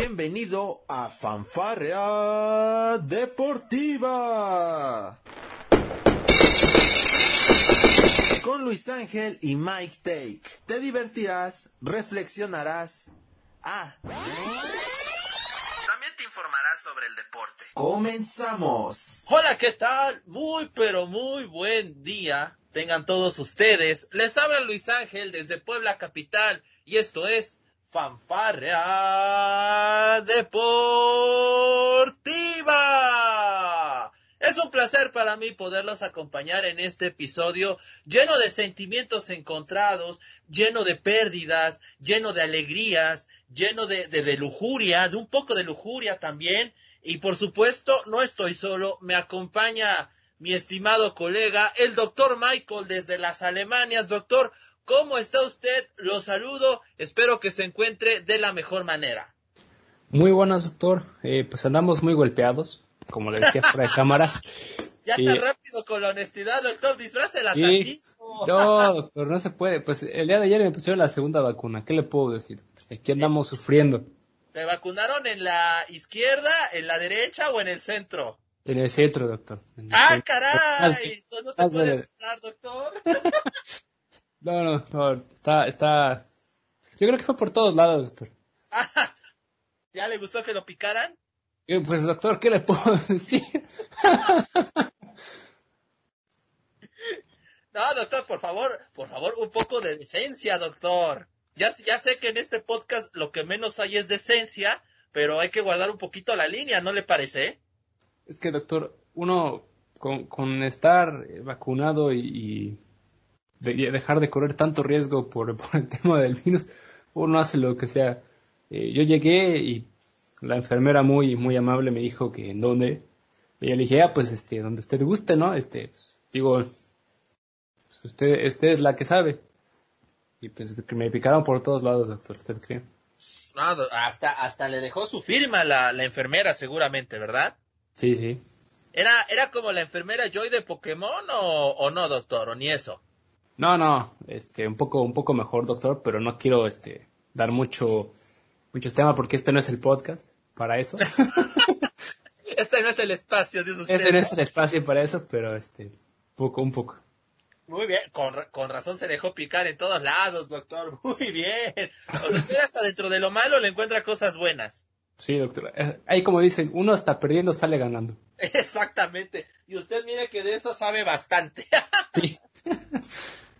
Bienvenido a Fanfarrea Deportiva. Con Luis Ángel y Mike Take. Te divertirás, reflexionarás. Ah. También te informarás sobre el deporte. Comenzamos. Hola, ¿qué tal? Muy, pero muy buen día. Tengan todos ustedes. Les habla Luis Ángel desde Puebla Capital y esto es Fanfarrea Deportiva. Es un placer para mí poderlos acompañar en este episodio lleno de sentimientos encontrados, lleno de pérdidas, lleno de alegrías, lleno de, de, de lujuria, de un poco de lujuria también. Y por supuesto, no estoy solo, me acompaña mi estimado colega, el doctor Michael desde las Alemanias. Doctor, ¿cómo está usted? Lo saludo, espero que se encuentre de la mejor manera. Muy buenas, doctor. Eh, pues andamos muy golpeados, como le decía fuera de cámaras. Ya tan eh, rápido con la honestidad, doctor, disfrácela sí, tantito. No, doctor, no se puede. Pues el día de ayer me pusieron la segunda vacuna. ¿Qué le puedo decir? Aquí andamos sufriendo. ¿Te vacunaron en la izquierda, en la derecha o en el centro? En el centro, doctor. ¡Ah, centro. caray! ¿No te puedes estar, doctor? no, no, no, está, está... Yo creo que fue por todos lados, doctor. ¿Ya le gustó que lo picaran? Eh, pues, doctor, ¿qué le puedo decir? no, doctor, por favor, por favor, un poco de decencia, doctor. Ya, ya sé que en este podcast lo que menos hay es decencia, pero hay que guardar un poquito la línea, ¿no le parece? Es que, doctor, uno con, con estar vacunado y, y de, dejar de correr tanto riesgo por, por, el tema del virus, uno hace lo que sea. Eh, yo llegué y la enfermera muy, muy amable me dijo que en dónde. Y yo le dije, ah, pues, este, donde usted guste, ¿no? Este, pues, digo, pues usted, usted es la que sabe. Y pues que me picaron por todos lados, doctor, ¿usted cree? No, hasta, hasta le dejó su firma la, la enfermera, seguramente, ¿verdad? Sí, sí. ¿Era, era como la enfermera Joy de Pokémon o, o no, doctor? ¿O ni eso? No, no, este, un poco, un poco mejor, doctor, pero no quiero, este, dar mucho, muchos temas porque este no es el podcast para eso. este no es el espacio, dice usted. Este no es el espacio para eso, pero este, poco, un poco. Muy bien, con, con razón se dejó picar en todos lados, doctor. Muy bien. O sea, usted hasta dentro de lo malo le encuentra cosas buenas. Sí, doctor. Ahí como dicen, uno está perdiendo, sale ganando. Exactamente. Y usted mire que de eso sabe bastante. sí.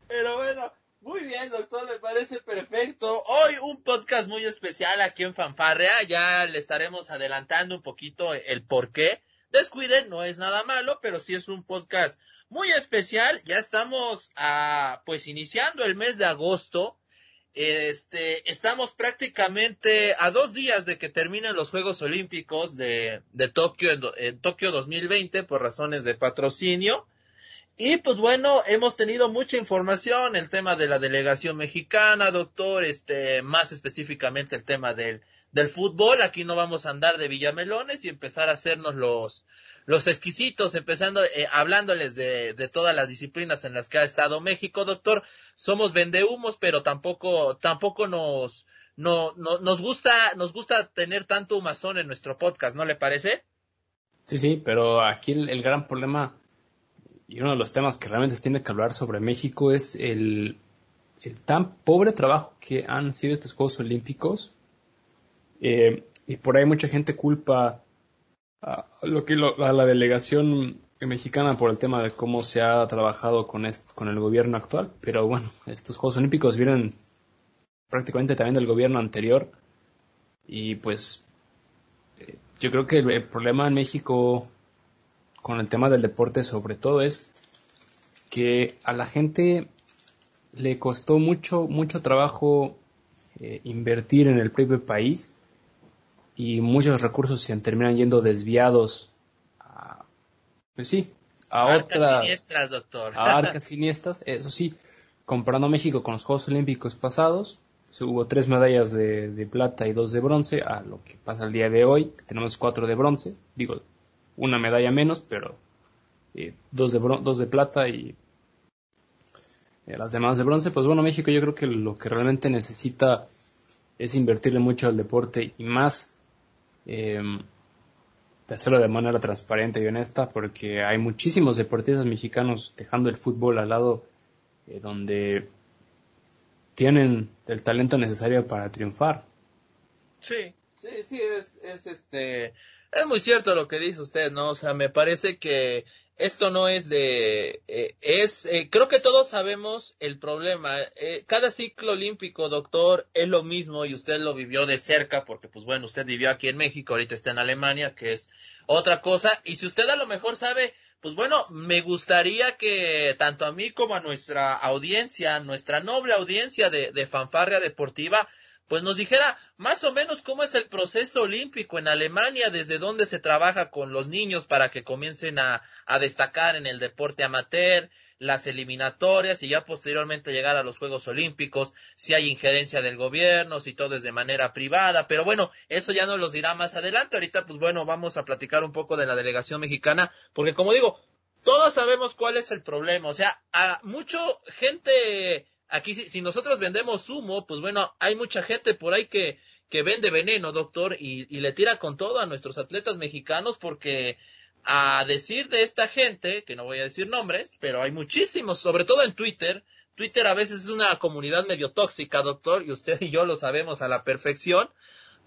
Pero bueno, muy bien, doctor, me parece perfecto. Hoy un podcast muy especial aquí en Fanfarrea. Ya le estaremos adelantando un poquito el por qué. Descuiden, no es nada malo, pero sí es un podcast muy especial. Ya estamos a, pues iniciando el mes de agosto. Este, estamos prácticamente a dos días de que terminen los Juegos Olímpicos de, de Tokio en, en Tokio 2020 por razones de patrocinio. Y pues bueno, hemos tenido mucha información, el tema de la delegación mexicana, doctor, este, más específicamente el tema del, del fútbol. Aquí no vamos a andar de villamelones y empezar a hacernos los, los exquisitos, empezando, eh, hablándoles de, de todas las disciplinas en las que ha estado México, doctor. Somos vendehumos, pero tampoco, tampoco nos, no, no, nos gusta, nos gusta tener tanto humazón en nuestro podcast, ¿no le parece? Sí, sí, pero aquí el, el gran problema y uno de los temas que realmente se tiene que hablar sobre México es el, el tan pobre trabajo que han sido estos Juegos Olímpicos. Eh, y por ahí mucha gente culpa a, lo que lo, a la delegación mexicana por el tema de cómo se ha trabajado con, con el gobierno actual. Pero bueno, estos Juegos Olímpicos vienen prácticamente también del gobierno anterior. Y pues eh, yo creo que el problema en México con el tema del deporte sobre todo es que a la gente le costó mucho, mucho trabajo eh, invertir en el propio país y muchos recursos se terminan yendo desviados a, pues sí, a arcas otras siniestras, doctor. a arcas siniestras, eso sí, comparando México con los Juegos Olímpicos pasados, hubo tres medallas de, de, plata y dos de bronce, a lo que pasa el día de hoy, que tenemos cuatro de bronce, digo, una medalla menos, pero eh, dos, de dos de plata y eh, las demás de bronce. Pues bueno, México yo creo que lo que realmente necesita es invertirle mucho al deporte y más em, de hacerlo de manera transparente y honesta, porque hay muchísimos deportistas mexicanos dejando el fútbol al lado, eh, donde tienen el talento necesario para triunfar. Sí, sí, sí, es, es este, es muy cierto lo que dice usted, ¿no? O sea, me parece que esto no es de, eh, es, eh, creo que todos sabemos el problema. Eh, cada ciclo olímpico, doctor, es lo mismo y usted lo vivió de cerca porque, pues bueno, usted vivió aquí en México, ahorita está en Alemania, que es otra cosa. Y si usted a lo mejor sabe, pues bueno, me gustaría que tanto a mí como a nuestra audiencia, nuestra noble audiencia de, de fanfarria deportiva, pues nos dijera más o menos cómo es el proceso olímpico en Alemania, desde dónde se trabaja con los niños para que comiencen a, a, destacar en el deporte amateur, las eliminatorias y ya posteriormente llegar a los Juegos Olímpicos, si hay injerencia del gobierno, si todo es de manera privada, pero bueno, eso ya nos los dirá más adelante. Ahorita, pues bueno, vamos a platicar un poco de la delegación mexicana, porque como digo, todos sabemos cuál es el problema, o sea, a mucho gente Aquí si, si, nosotros vendemos humo, pues bueno, hay mucha gente por ahí que, que vende veneno, doctor, y, y, le tira con todo a nuestros atletas mexicanos porque a decir de esta gente, que no voy a decir nombres, pero hay muchísimos, sobre todo en Twitter, Twitter a veces es una comunidad medio tóxica, doctor, y usted y yo lo sabemos a la perfección,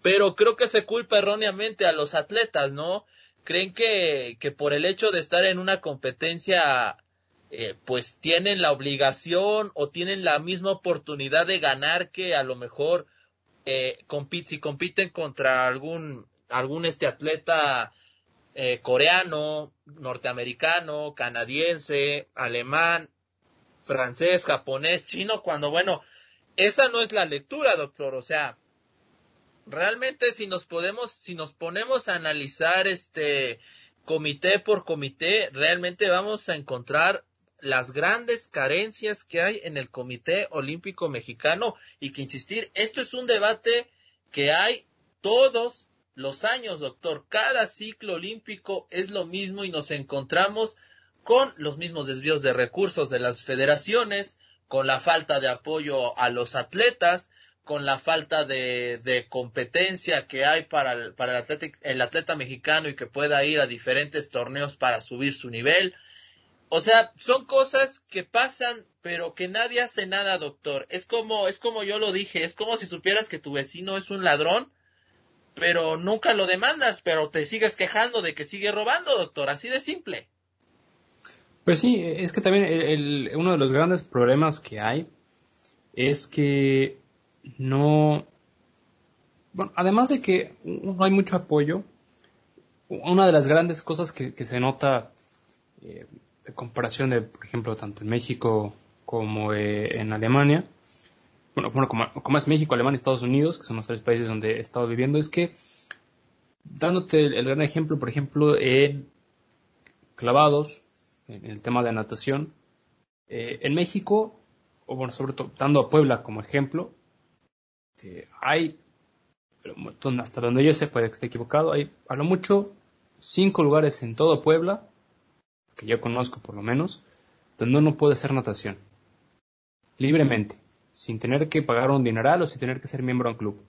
pero creo que se culpa erróneamente a los atletas, ¿no? Creen que, que por el hecho de estar en una competencia eh, pues tienen la obligación o tienen la misma oportunidad de ganar que a lo mejor eh, si compiten contra algún algún este atleta eh, coreano, norteamericano, canadiense, alemán, francés, japonés, chino, cuando bueno, esa no es la lectura, doctor, o sea, realmente si nos podemos, si nos ponemos a analizar este comité por comité, realmente vamos a encontrar las grandes carencias que hay en el Comité Olímpico Mexicano y que insistir, esto es un debate que hay todos los años, doctor. Cada ciclo olímpico es lo mismo y nos encontramos con los mismos desvíos de recursos de las federaciones, con la falta de apoyo a los atletas, con la falta de, competencia que hay para, el, para el, atleta, el atleta mexicano y que pueda ir a diferentes torneos para subir su nivel. O sea, son cosas que pasan, pero que nadie hace nada, doctor. Es como, es como yo lo dije, es como si supieras que tu vecino es un ladrón, pero nunca lo demandas, pero te sigues quejando de que sigue robando, doctor, así de simple. Pues sí, es que también el, uno de los grandes problemas que hay es que no, bueno, además de que no hay mucho apoyo, una de las grandes cosas que, se nota eh, de comparación de, por ejemplo, tanto en México como eh, en Alemania, bueno, bueno como, es México, Alemania y Estados Unidos, que son los tres países donde he estado viviendo, es que, dándote el, gran ejemplo, por ejemplo, en clavados, en el tema de natación, eh, en México, o bueno, sobre todo, dando a Puebla como ejemplo, eh, hay, hasta donde yo sé, puede que esté equivocado, hay a lo mucho cinco lugares en todo Puebla que yo conozco por lo menos, donde uno puede hacer natación. Libremente, sin tener que pagar un dineral o sin tener que ser miembro de un club.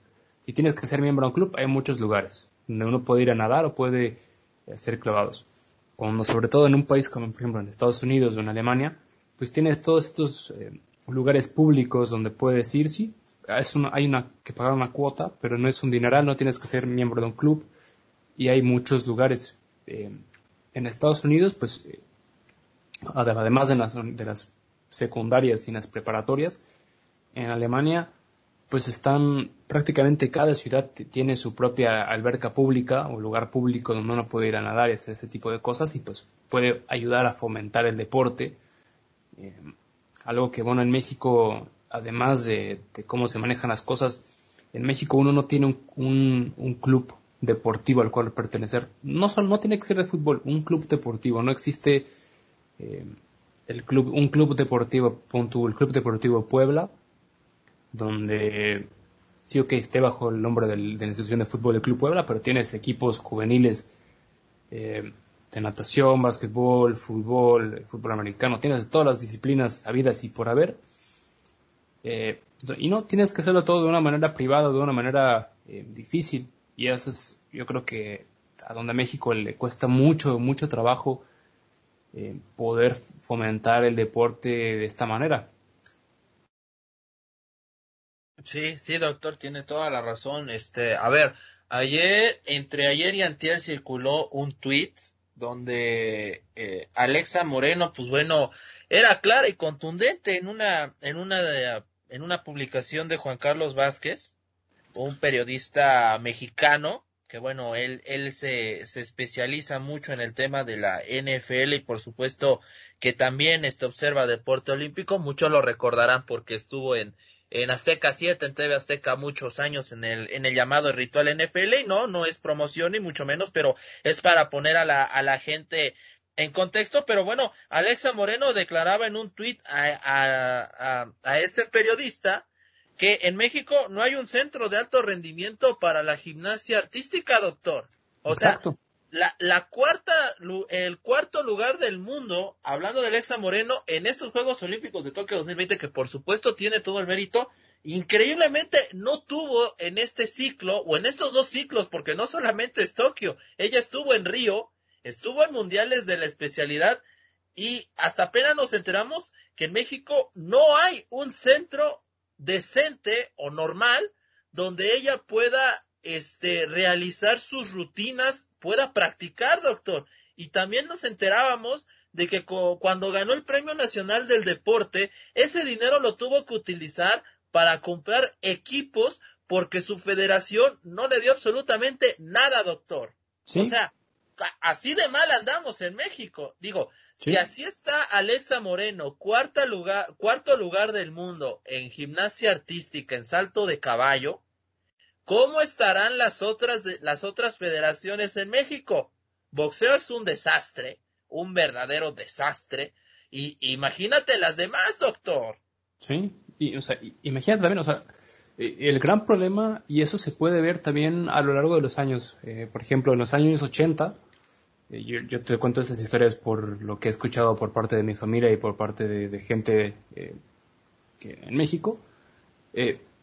Si tienes que ser miembro de un club, hay muchos lugares donde uno puede ir a nadar o puede hacer clavados. Cuando sobre todo en un país como por ejemplo en Estados Unidos o en Alemania, pues tienes todos estos eh, lugares públicos donde puedes ir, sí, es hay una, que pagar una cuota, pero no es un dineral, no tienes que ser miembro de un club y hay muchos lugares. Eh, en Estados Unidos, pues, además de las, de las secundarias y las preparatorias, en Alemania, pues están prácticamente cada ciudad tiene su propia alberca pública o lugar público donde uno puede ir a nadar y ese tipo de cosas y pues puede ayudar a fomentar el deporte. Eh, algo que bueno en México, además de, cómo se manejan las cosas, en México uno no tiene un, un club deportivo al cual pertenecer. No, solo, no tiene que ser de fútbol, un club deportivo. No existe eh, el club, un club deportivo, el Club Deportivo Puebla, donde sí, ok, esté bajo el nombre de la institución de fútbol del Club Puebla, pero tienes equipos juveniles eh, de natación, básquetbol, fútbol, fútbol americano, tienes todas las disciplinas habidas y por haber. Eh, y no tienes que hacerlo todo de una manera privada, de una manera difícil Y eso es, yo creo que a donde a México le cuesta mucho, mucho trabajo eh, poder fomentar el deporte de esta manera. Sí, sí, doctor, tiene toda la razón. Este, a ver, ayer, entre ayer y antier circuló un tweet donde eh, Alexa Moreno, pues bueno, era clara y contundente en una, en una, en una publicación de Juan Carlos Vázquez, un periodista mexicano, que bueno, él, él se, se especializa mucho en el tema de la NFL y por supuesto que también este observa deporte olímpico, muchos lo recordarán porque estuvo en, en Azteca 7, en TV Azteca muchos años en el, en el llamado ritual NFL y no, no es promoción ni mucho menos, pero es para poner a la, a la gente en contexto, pero bueno, Alexa Moreno declaraba en un tuit a, a, a, este periodista que en México no hay un centro de alto rendimiento para la gimnasia artística, doctor. O sea, la, la cuarta, el cuarto lugar del mundo, hablando de Alexa Moreno, en estos Juegos Olímpicos de Tokio 2020, que por supuesto tiene todo el mérito, increíblemente no tuvo en este ciclo, o en estos dos ciclos, porque no solamente es Tokio, ella estuvo en Río, estuvo en mundiales de la especialidad, y hasta apenas nos enteramos que en México no hay un centro decente o normal donde ella pueda este, realizar sus rutinas, pueda practicar, doctor. Y también nos enterábamos de que cuando ganó el Premio Nacional del Deporte, ese dinero lo tuvo que utilizar para comprar equipos porque su federación no le dio absolutamente nada, doctor. O sea, así de mal andamos en México. Digo, si así está Alexa Moreno, cuarta lugar, cuarto lugar del mundo en gimnasia artística, en salto de caballo, ¿Cómo estarán las otras, las otras federaciones en México? Boxeo es un desastre, un verdadero desastre. Y imagínate las demás, doctor. Sí, y, o sea, imagínate también, o sea, el gran problema, y eso se puede ver también a lo largo de los años, eh, por ejemplo, en los años 80, eh, yo, te cuento esas historias por lo que he escuchado por parte de mi familia y por parte de, gente que, en México,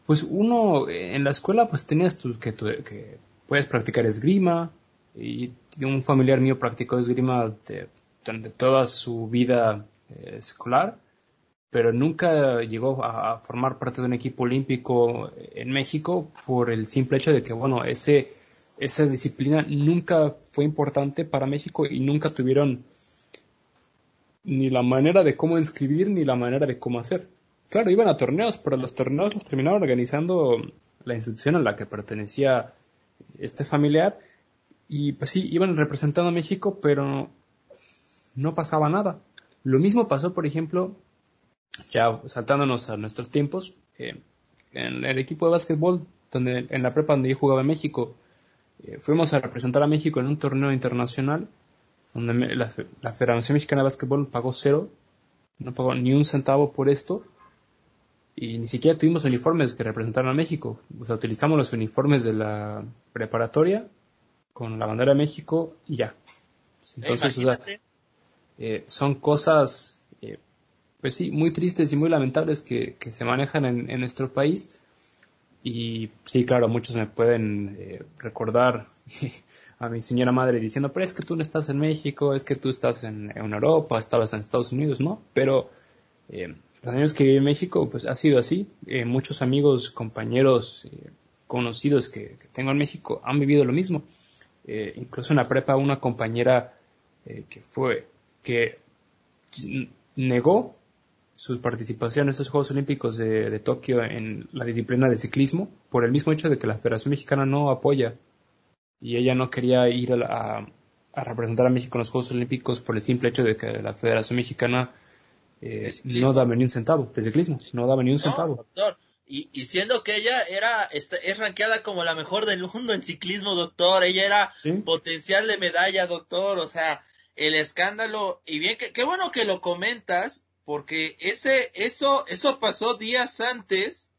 pues uno en la escuela pues tenías tú que, que puedes practicar esgrima y un familiar mío practicó esgrima durante toda su vida eh, escolar pero nunca llegó a, formar parte de un equipo olímpico en México por el simple hecho de que bueno ese esa disciplina nunca fue importante para México y nunca tuvieron ni la manera de cómo inscribir ni la manera de cómo hacer Claro, iban a torneos, pero los torneos los terminaba organizando la institución a la que pertenecía este familiar. Y pues sí, iban representando a México, pero no pasaba nada. Lo mismo pasó, por ejemplo, ya saltándonos a nuestros tiempos, eh, en el equipo de básquetbol, donde en la prepa donde yo jugaba en México, eh, fuimos a representar a México en un torneo internacional, donde la, la Federación Mexicana de Básquetbol pagó cero, no pagó ni un centavo por esto, y ni siquiera tuvimos uniformes que representaran a México. O sea, utilizamos los uniformes de la preparatoria con la bandera de México y ya. Entonces, eh, son cosas, pues sí, muy tristes y muy lamentables que, se manejan en, nuestro país. Y sí, claro, muchos me pueden eh, recordar a mi señora madre diciendo, pero es que tú no estás en México, es que tú estás en, en Europa, estabas en Estados Unidos, ¿no? Pero los años que viví en México, pues ha sido así. Eh, muchos amigos, compañeros, eh, conocidos que, tengo en México han vivido lo mismo. Eh, incluso en la prepa una compañera que fue, que negó su participación en estos Juegos Olímpicos de, Tokio en la disciplina de ciclismo por el mismo hecho de que la Federación Mexicana no apoya y ella no quería ir a, a representar a México en los Juegos Olímpicos por el simple hecho de que la Federación Mexicana eh, no daba ni un centavo de ciclismo, no daba ni un centavo. Doctor, y, y, siendo que ella era, este, es rankeada como la mejor del mundo en ciclismo, doctor, ella era potencial de medalla, doctor, o sea, el escándalo, y bien, que, qué bueno que lo comentas, porque ese, eso, eso pasó días antes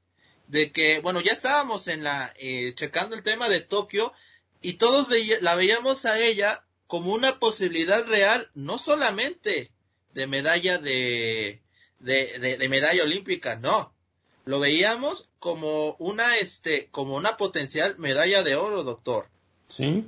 de que, bueno, ya estábamos en la, eh, checando el tema de Tokio, y todos la veíamos a ella como una posibilidad real, no solamente de medalla de, de, de, medalla olímpica, no. lo veíamos como una, este, como una potencial medalla de oro, doctor. Sí.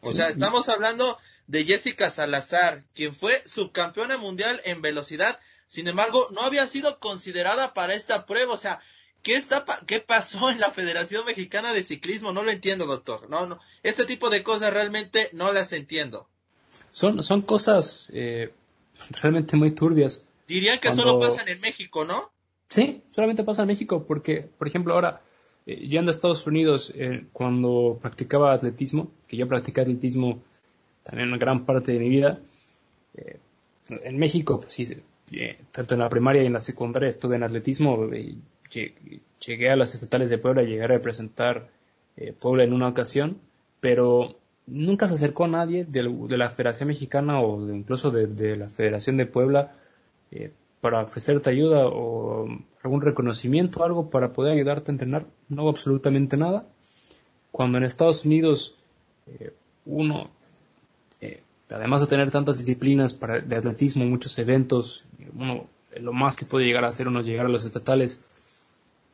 O sea, estamos hablando de Jessica Salazar, quien fue subcampeona mundial en velocidad. Sin embargo, no había sido considerada para esta prueba. O sea, ¿qué está qué pasó en la Federación Mexicana de Ciclismo? No lo entiendo, doctor. No, no. Este tipo de cosas realmente no las entiendo. Son, son cosas eh, realmente muy turbias. Dirían que solo pasan en México, ¿no? Sí, solamente pasa en México, porque, por ejemplo, ahora, eh, yendo a Estados Unidos, eh, cuando practicaba atletismo, que yo practicé atletismo también gran parte de mi vida, eh, en México, pues sí, tanto en la primaria y en la secundaria estuve en atletismo, llegué a las estatales de Puebla, llegué a representar Puebla en una ocasión, pero nunca se acercó a nadie de, la Federación Mexicana o incluso de, la Federación de Puebla para ofrecerte ayuda o algún reconocimiento, algo para poder ayudarte a entrenar, no absolutamente nada. Cuando en Estados Unidos eh, uno, eh, además de tener tantas disciplinas para, de atletismo, muchos eventos, uno, lo más que puede llegar a hacer uno es llegar a los estatales,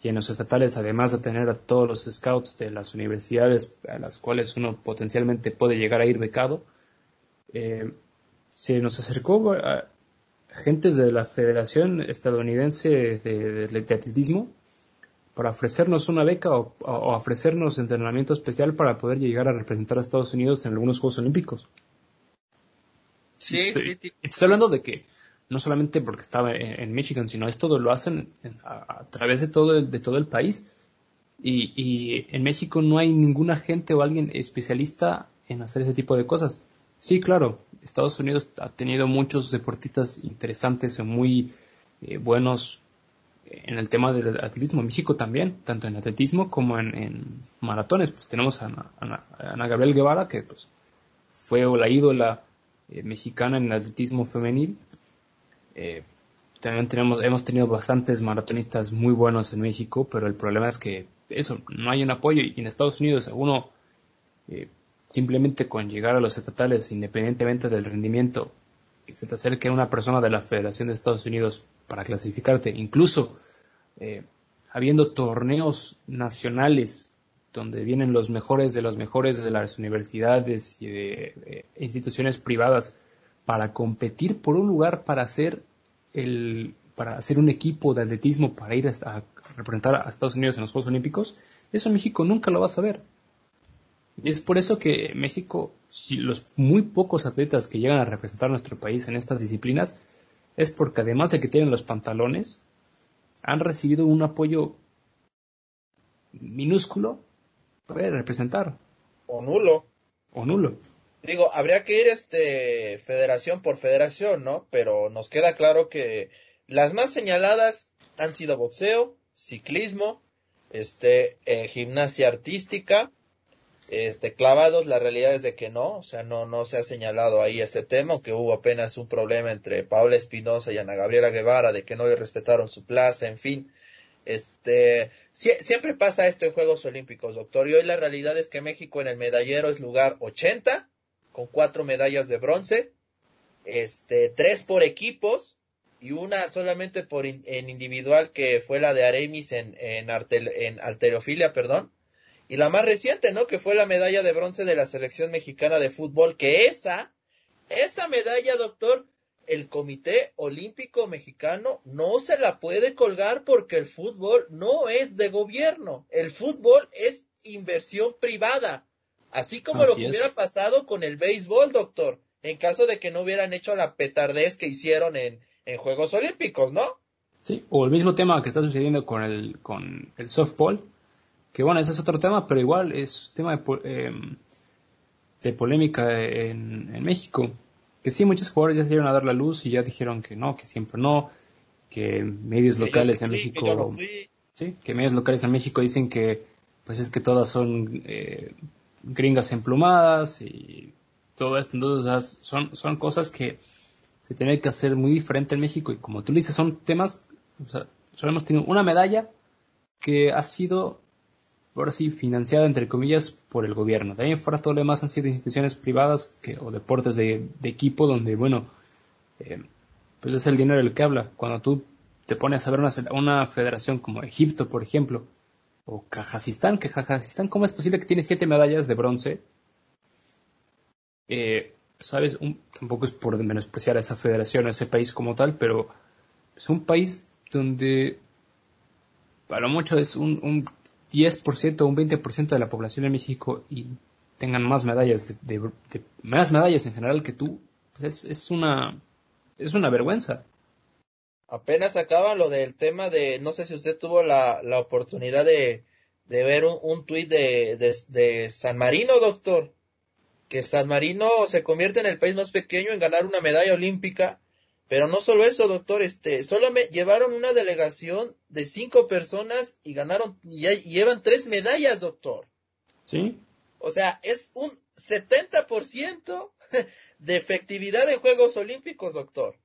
y en los estatales, además de tener a todos los scouts de las universidades a las cuales uno potencialmente puede llegar a ir becado, eh, se nos acercó a, agentes de la Federación Estadounidense de, Atletismo para ofrecernos una beca o, ofrecernos entrenamiento especial para poder llegar a representar a Estados Unidos en algunos Juegos Olímpicos. Sí, estoy, sí, Estoy hablando de que no solamente porque estaba en, Michigan, sino esto lo hacen a, través de todo el, de todo el país. Y, y en México no hay ningún agente o alguien especialista en hacer ese tipo de cosas. Sí, claro, Estados Unidos ha tenido muchos deportistas interesantes y muy eh, buenos en el tema del atletismo. México también, tanto en atletismo como en, maratones. Pues tenemos a Ana, Gabriel Guevara, que pues fue la ídola eh, mexicana en el atletismo femenil. Eh, también tenemos, hemos tenido bastantes maratonistas muy buenos en México, pero el problema es que eso, no hay un apoyo y en Estados Unidos uno simplemente con llegar a los estatales, independientemente del rendimiento, que se te acerque una persona de la Federación de Estados Unidos para clasificarte, incluso eh, habiendo torneos nacionales donde vienen los mejores de los mejores de las universidades y de, instituciones privadas para competir por un lugar para hacer el para hacer un equipo de atletismo para ir a representar a Estados Unidos en los Juegos Olímpicos, eso México nunca lo vas a ver. Y es por eso que México, si los muy pocos atletas que llegan a representar a nuestro país en estas disciplinas, es porque además de que tienen los pantalones, han recibido un apoyo minúsculo representar. O nulo. O nulo. Digo, habría que ir este federación por federación, ¿no? Pero nos queda claro que las más señaladas han sido boxeo, ciclismo, este, eh, gimnasia artística, este, clavados, la realidad es de que no, o sea, no, no se ha señalado ahí ese tema, que hubo apenas un problema entre Paula Espinosa y Ana Gabriela Guevara de que no le respetaron su plaza, en fin. Este, siempre pasa esto en Juegos Olímpicos, doctor, y hoy la realidad es que México en el medallero es lugar 80, con cuatro medallas de bronce, este, tres por equipos, y una solamente por en individual que fue la de Aremis en, en, en alterofilia, perdón, y la más reciente, ¿no? Que fue la medalla de bronce de la selección mexicana de fútbol, que esa, esa medalla, doctor, el Comité Olímpico Mexicano no se la puede colgar porque el fútbol no es de gobierno, el fútbol es inversión privada, así como lo que hubiera pasado con el béisbol, doctor, en caso de que no hubieran hecho la petardez que hicieron en, en Juegos Olímpicos, ¿no? Sí, o el mismo tema que está sucediendo con el, con el softball, que bueno, ese es otro tema, pero igual es tema de, em, de polémica en, México. Que sí, muchos jugadores ya salieron a dar la luz y ya dijeron que no, que siempre no, que medios locales en México... sí, que medios locales en México dicen que pues es que todas son eh, gringas emplumadas y todo esto. Entonces, son, son cosas que se tienen que hacer muy diferente en México. Y como tú dices, son temas, o sea, solo hemos tenido una medalla que ha sido ahora sí, financiada entre comillas por el gobierno. De ahí en fuera todo lo demás han sido instituciones privadas que, o deportes de, equipo donde, bueno, eh, pues es el dinero el que habla. Cuando tú te pones a ver una, una federación como Egipto, por ejemplo, o Kazajistán, que Kazajistán, ¿cómo es posible que tiene siete medallas de bronce? Eh, sabes, tampoco es por menospreciar a esa federación, a ese país como tal, pero es un país donde para mucho es un 10% o un 20% de la población de México y tengan más medallas de, más medallas en general que tú, pues es, una es una vergüenza. Apenas acaba lo del tema de, no sé si usted tuvo la, la oportunidad de, de ver un, un tuit de, de, San Marino, doctor, que San Marino se convierte en el país más pequeño en ganar una medalla olímpica, pero no solo eso, doctor, este, solo me llevaron una delegación de cinco personas y ganaron, y, y llevan tres medallas, doctor. Sí. O sea, es un 70% de efectividad en Juegos Olímpicos, doctor.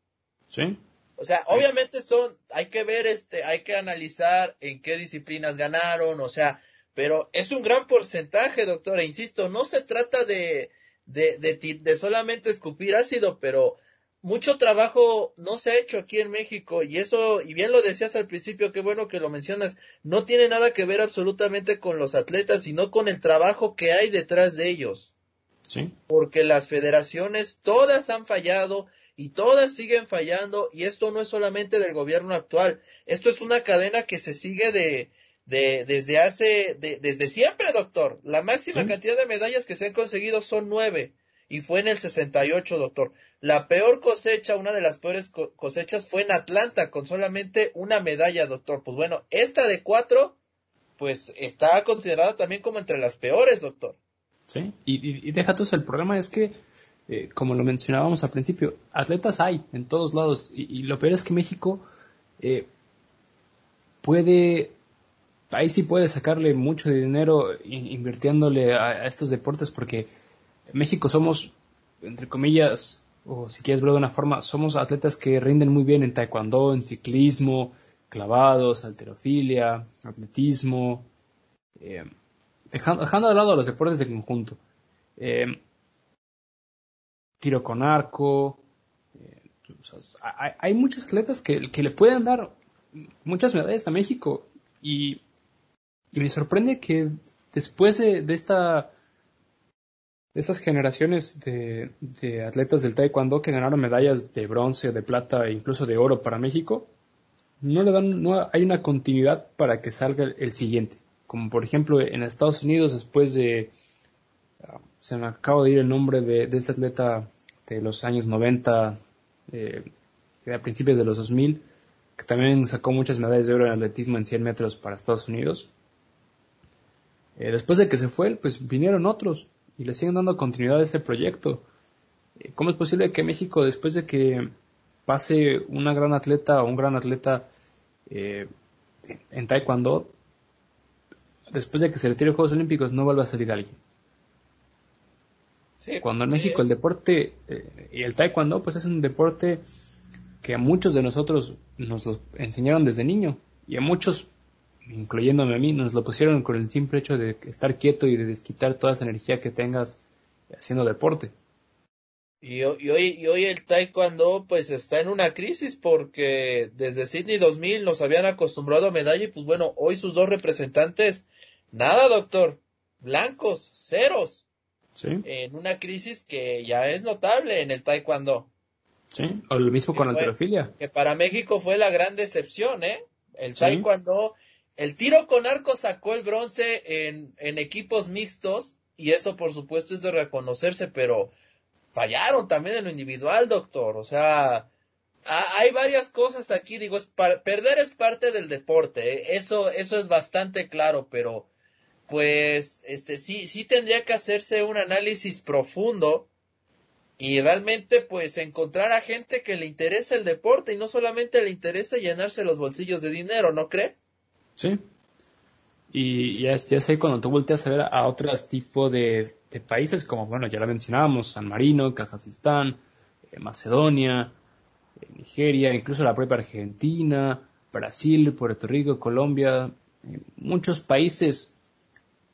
Sí. O sea, obviamente son, hay que ver, este, hay que analizar en qué disciplinas ganaron, o sea, pero es un gran porcentaje, doctor, e insisto, no se trata de, de, de, de solamente escupir ácido, pero mucho trabajo no se ha hecho aquí en México y eso, y bien lo decías al principio, qué bueno que lo mencionas, no tiene nada que ver absolutamente con los atletas, sino con el trabajo que hay detrás de ellos. Sí. Porque las federaciones todas han fallado y todas siguen fallando y esto no es solamente del gobierno actual, esto es una cadena que se sigue de, de desde hace, de, desde siempre, doctor. La máxima cantidad de medallas que se han conseguido son nueve y fue en el 68, doctor. La peor cosecha, una de las peores cosechas fue en Atlanta con solamente una medalla, doctor. Pues bueno, esta de cuatro, pues está considerada también como entre las peores, doctor. Sí, y, y, deja tú, el problema es que, eh, como lo mencionábamos al principio, atletas hay en todos lados y, lo peor es que México eh, puede ahí sí puede sacarle mucho dinero invirtiéndole a, estos deportes porque México somos, entre comillas, o si quieres verlo de una forma, somos atletas que rinden muy bien en taekwondo, en ciclismo, clavados, alterofilia, atletismo, eh, dejando, de lado los deportes de conjunto. Eh, tiro con arco. Eh, hay, muchos atletas que, le pueden dar muchas medallas a México y, me sorprende que después de esta estas generaciones de, atletas del taekwondo que ganaron medallas de bronce, de plata e incluso de oro para México, no le dan, no hay una continuidad para que salga el, siguiente. Como por ejemplo en Estados Unidos después de, ah, se me acaba de ir el nombre de, este atleta de los años 90, eh, a principios de los 2000, que también sacó muchas medallas de oro en atletismo en 100 metros para Estados Unidos. Eh, después de que se fue, pues vinieron otros, y le siguen dando continuidad a ese proyecto. Eh, ¿Cómo es posible que México, después de que pase una gran atleta o un gran atleta eh, en Taekwondo, después de que se retire de Juegos Olímpicos, no vuelva a salir alguien? Cuando en México el deporte eh, y el Taekwondo, pues es un deporte que a muchos de nosotros nos lo enseñaron desde niño y a muchos incluyéndome a mí, nos lo pusieron con el simple hecho de estar quieto y de desquitar toda esa energía que tengas haciendo deporte. Y, hoy, y hoy el taekwondo pues está en una crisis porque desde Sydney 2000 nos habían acostumbrado a medalla y pues bueno, hoy sus dos representantes, nada doctor, blancos, ceros. Sí. En una crisis que ya es notable en el taekwondo. Sí, o lo mismo con alterofilia. Que para México fue la gran decepción, ¿eh? El taekwondo el tiro con arco sacó el bronce en, equipos mixtos y eso por supuesto es de reconocerse, pero fallaron también en lo individual, doctor. O sea, hay varias cosas aquí, digo, es perder es parte del deporte, ¿eh? eso, eso es bastante claro, pero pues este sí, sí tendría que hacerse un análisis profundo y realmente pues encontrar a gente que le interese el deporte y no solamente le interesa llenarse los bolsillos de dinero, ¿no cree? Sí. Y ya es, ya sé cuando tú volteas a ver a otros tipos de, países, como, bueno, ya lo mencionábamos, San Marino, Kazajistán, eh, Macedonia, eh, Nigeria, incluso la propia Argentina, Brasil, Puerto Rico, Colombia, eh, muchos países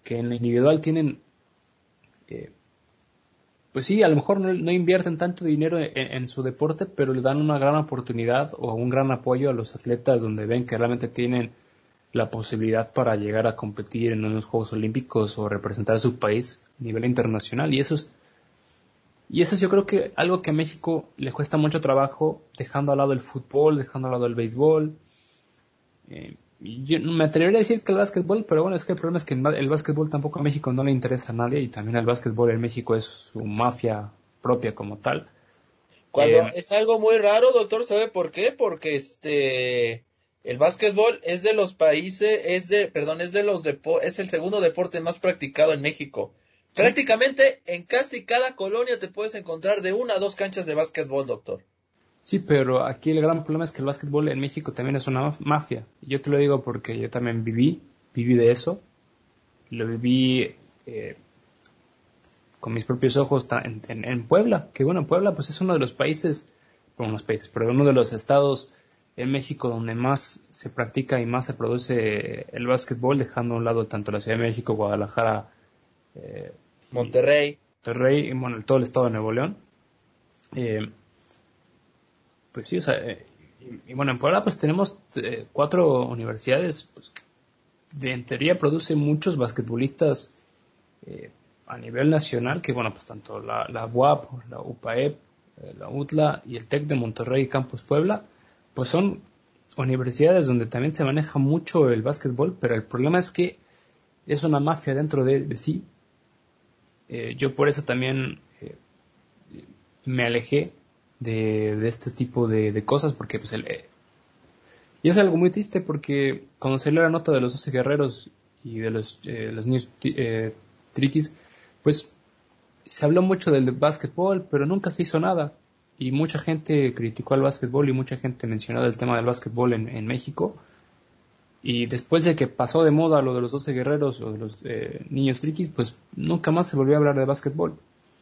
que en lo individual tienen pues sí, a lo mejor no, invierten tanto dinero en, su deporte, pero le dan una gran oportunidad o un gran apoyo a los atletas donde ven que realmente tienen la posibilidad para llegar a competir en unos Juegos Olímpicos o representar a su país a nivel internacional. Y eso es, y eso es yo creo que algo que a México le cuesta mucho trabajo, dejando al lado el fútbol, dejando al lado el béisbol. Eh, yo me atrevería a decir que el básquetbol, pero bueno, es que el problema es que el básquetbol tampoco a México no le interesa a nadie y también el básquetbol en México es su mafia propia como tal. Cuando eh, es algo muy raro, doctor, ¿sabe por qué? Porque este el básquetbol es de los países, es de, perdón, es de los es el segundo deporte más practicado en México. Prácticamente en casi cada colonia te puedes encontrar de una a dos canchas de básquetbol, doctor. Sí, pero aquí el gran problema es que el básquetbol en México también es una mafia. Yo te lo digo porque yo también viví, viví de eso. Lo viví eh, con mis propios ojos en, Puebla, que bueno, Puebla pues es uno de los países, bueno, los países, pero uno de los estados en México donde más se practica y más se produce el básquetbol, dejando a un lado tanto la Ciudad de México, Guadalajara, eh, Monterrey. Monterrey y bueno, todo el estado de Nuevo León. Eh, pues sí, o sea, eh, y, bueno, en Puebla pues tenemos eh, cuatro universidades pues, de en teoría producen muchos basquetbolistas eh, a nivel nacional, que bueno, pues tanto la, la UAP, la UPAEP, la UTLA y el TEC de Monterrey y Campus Puebla, pues son universidades donde también se maneja mucho el básquetbol, pero el problema es que es una mafia dentro de, sí. yo por eso también me alejé de, este tipo de, cosas, porque pues el, eh, y es algo muy triste porque cuando salió la nota de los 12 guerreros y de los, eh, los eh, triquis, pues se habló mucho del básquetbol, pero nunca se hizo nada. Y mucha gente criticó al básquetbol y mucha gente mencionó el tema del básquetbol en, en México. Y después de que pasó de moda lo de los 12 guerreros o de los eh, niños triquis, pues nunca más se volvió a hablar de básquetbol.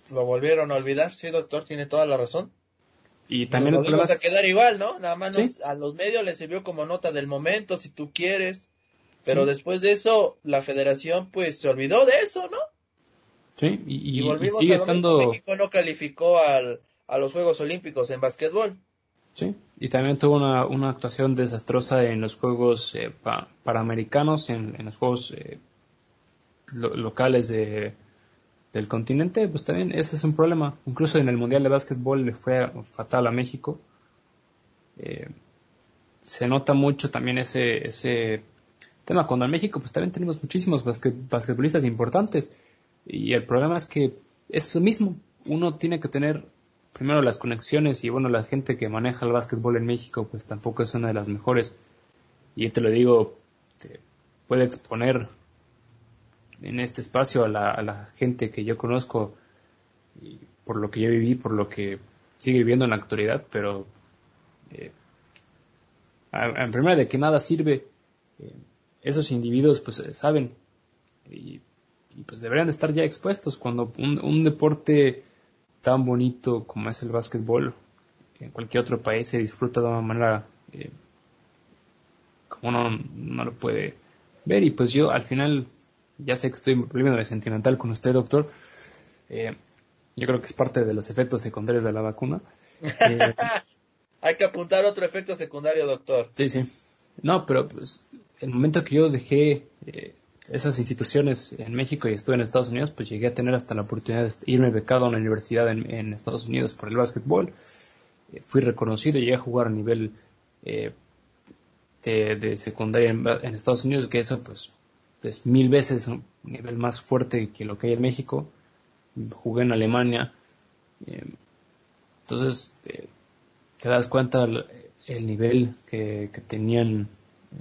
Lo volvieron a olvidar, sí, doctor, tiene toda la razón. Y también nos volvimos a quedar igual, ¿no? Nada más a los medios les sirvió como nota del momento, si tú quieres. Pero después de eso, la federación pues se olvidó de eso, ¿no? Sí, y, sigue estando... México no calificó al, a los Juegos Olímpicos en básquetbol. Sí, y también tuvo una, una actuación desastrosa en los Juegos eh, Panamericanos, en, en, los Juegos eh, locales de, del continente, pues también ese es un problema. Incluso en el Mundial de Básquetbol le fue fatal a México. Eh, se nota mucho también ese, ese tema. Cuando en México, pues también tenemos muchísimos basquetbolistas importantes. Y el problema es que es lo mismo. Uno tiene que tener primero las conexiones y bueno, la gente que maneja el básquetbol en México, pues tampoco es una de las mejores. Y te lo digo, te puede exponer en este espacio a la, a la gente que yo conozco, y por lo que yo viví, por lo que sigue viviendo en la actualidad, pero eh, en primera de que nada sirve, eh, esos individuos pues saben y, pues deberían de estar ya expuestos cuando un, deporte tan bonito como es el básquetbol en cualquier otro país se disfruta de una manera como uno no lo puede ver y pues yo al final ya sé que estoy volviendo de sentimental con usted, doctor. Eh, yo creo que es parte de los efectos secundarios de la vacuna. Eh, Hay que apuntar otro efecto secundario, doctor. Sí, sí. No, pero pues el momento que yo dejé eh, esas instituciones en México y estuve en Estados Unidos, pues llegué a tener hasta la oportunidad de irme becado a una universidad en, Estados Unidos por el básquetbol. fui reconocido, llegué a jugar a nivel de, secundaria en, Estados Unidos, que eso pues es mil veces un nivel más fuerte que lo que hay en México. Jugué en Alemania. Eh, entonces te, das cuenta el, nivel que, tenían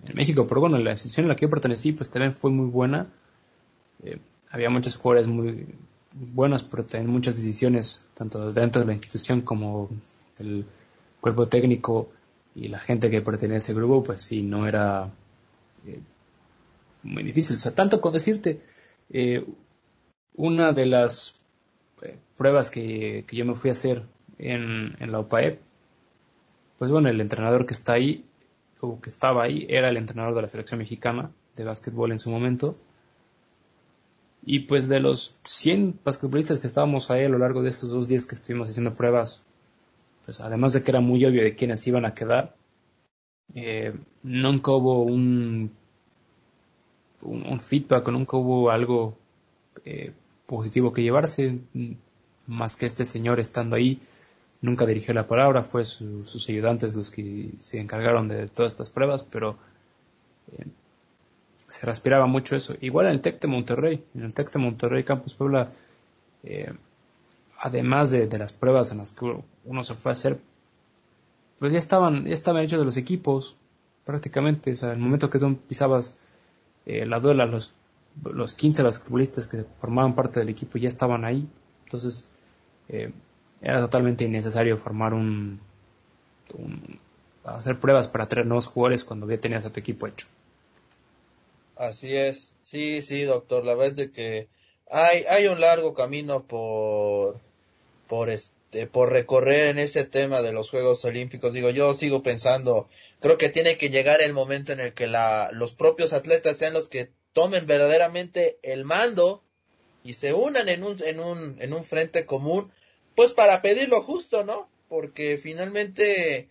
en México. Pero bueno, la institución en la que yo pertenecí pues también fue muy buena. Eh, había muchos jugadores muy buenos, pero también muchas decisiones, tanto dentro de la institución como del cuerpo técnico y la gente que pertenece a ese grupo, pues sí, no era eh, muy difícil. O sea, tanto con decirte, eh, una de las pruebas que, yo me fui a hacer en, en la OPAEP, pues bueno, el entrenador que está ahí, o que estaba ahí, era el entrenador de la selección mexicana de básquetbol en su momento. Y pues de los 100 basquetbolistas que estábamos ahí a lo largo de estos dos días que estuvimos haciendo pruebas, pues además de que era muy obvio de quiénes iban a quedar, eh, nunca hubo un, un, feedback, nunca hubo algo eh, positivo que llevarse, más que este señor estando ahí, nunca dirigió la palabra, fue sus ayudantes los que se encargaron de todas estas pruebas, pero eh, se respiraba mucho eso. Igual en el TEC de Monterrey, en el TEC de Monterrey Campus Puebla, eh, además de, las pruebas en las que uno se fue a hacer, pues ya estaban, ya estaban hechos de los equipos, prácticamente, o sea, el momento que tú pisabas eh, la duela, los, los 15 basquetbolistas que formaban parte del equipo ya estaban ahí, entonces eh, era totalmente innecesario formar un, hacer pruebas para traer nuevos jugadores cuando ya tenías a tu equipo hecho. Así es, sí, sí, doctor, la verdad es que hay, hay un largo camino por, por este, por recorrer en ese tema de los Juegos Olímpicos. Digo, yo sigo pensando, creo que tiene que llegar el momento en el que la, los propios atletas sean los que tomen verdaderamente el mando y se unan en un, en un, en un frente común, pues para pedir lo justo, ¿no? Porque finalmente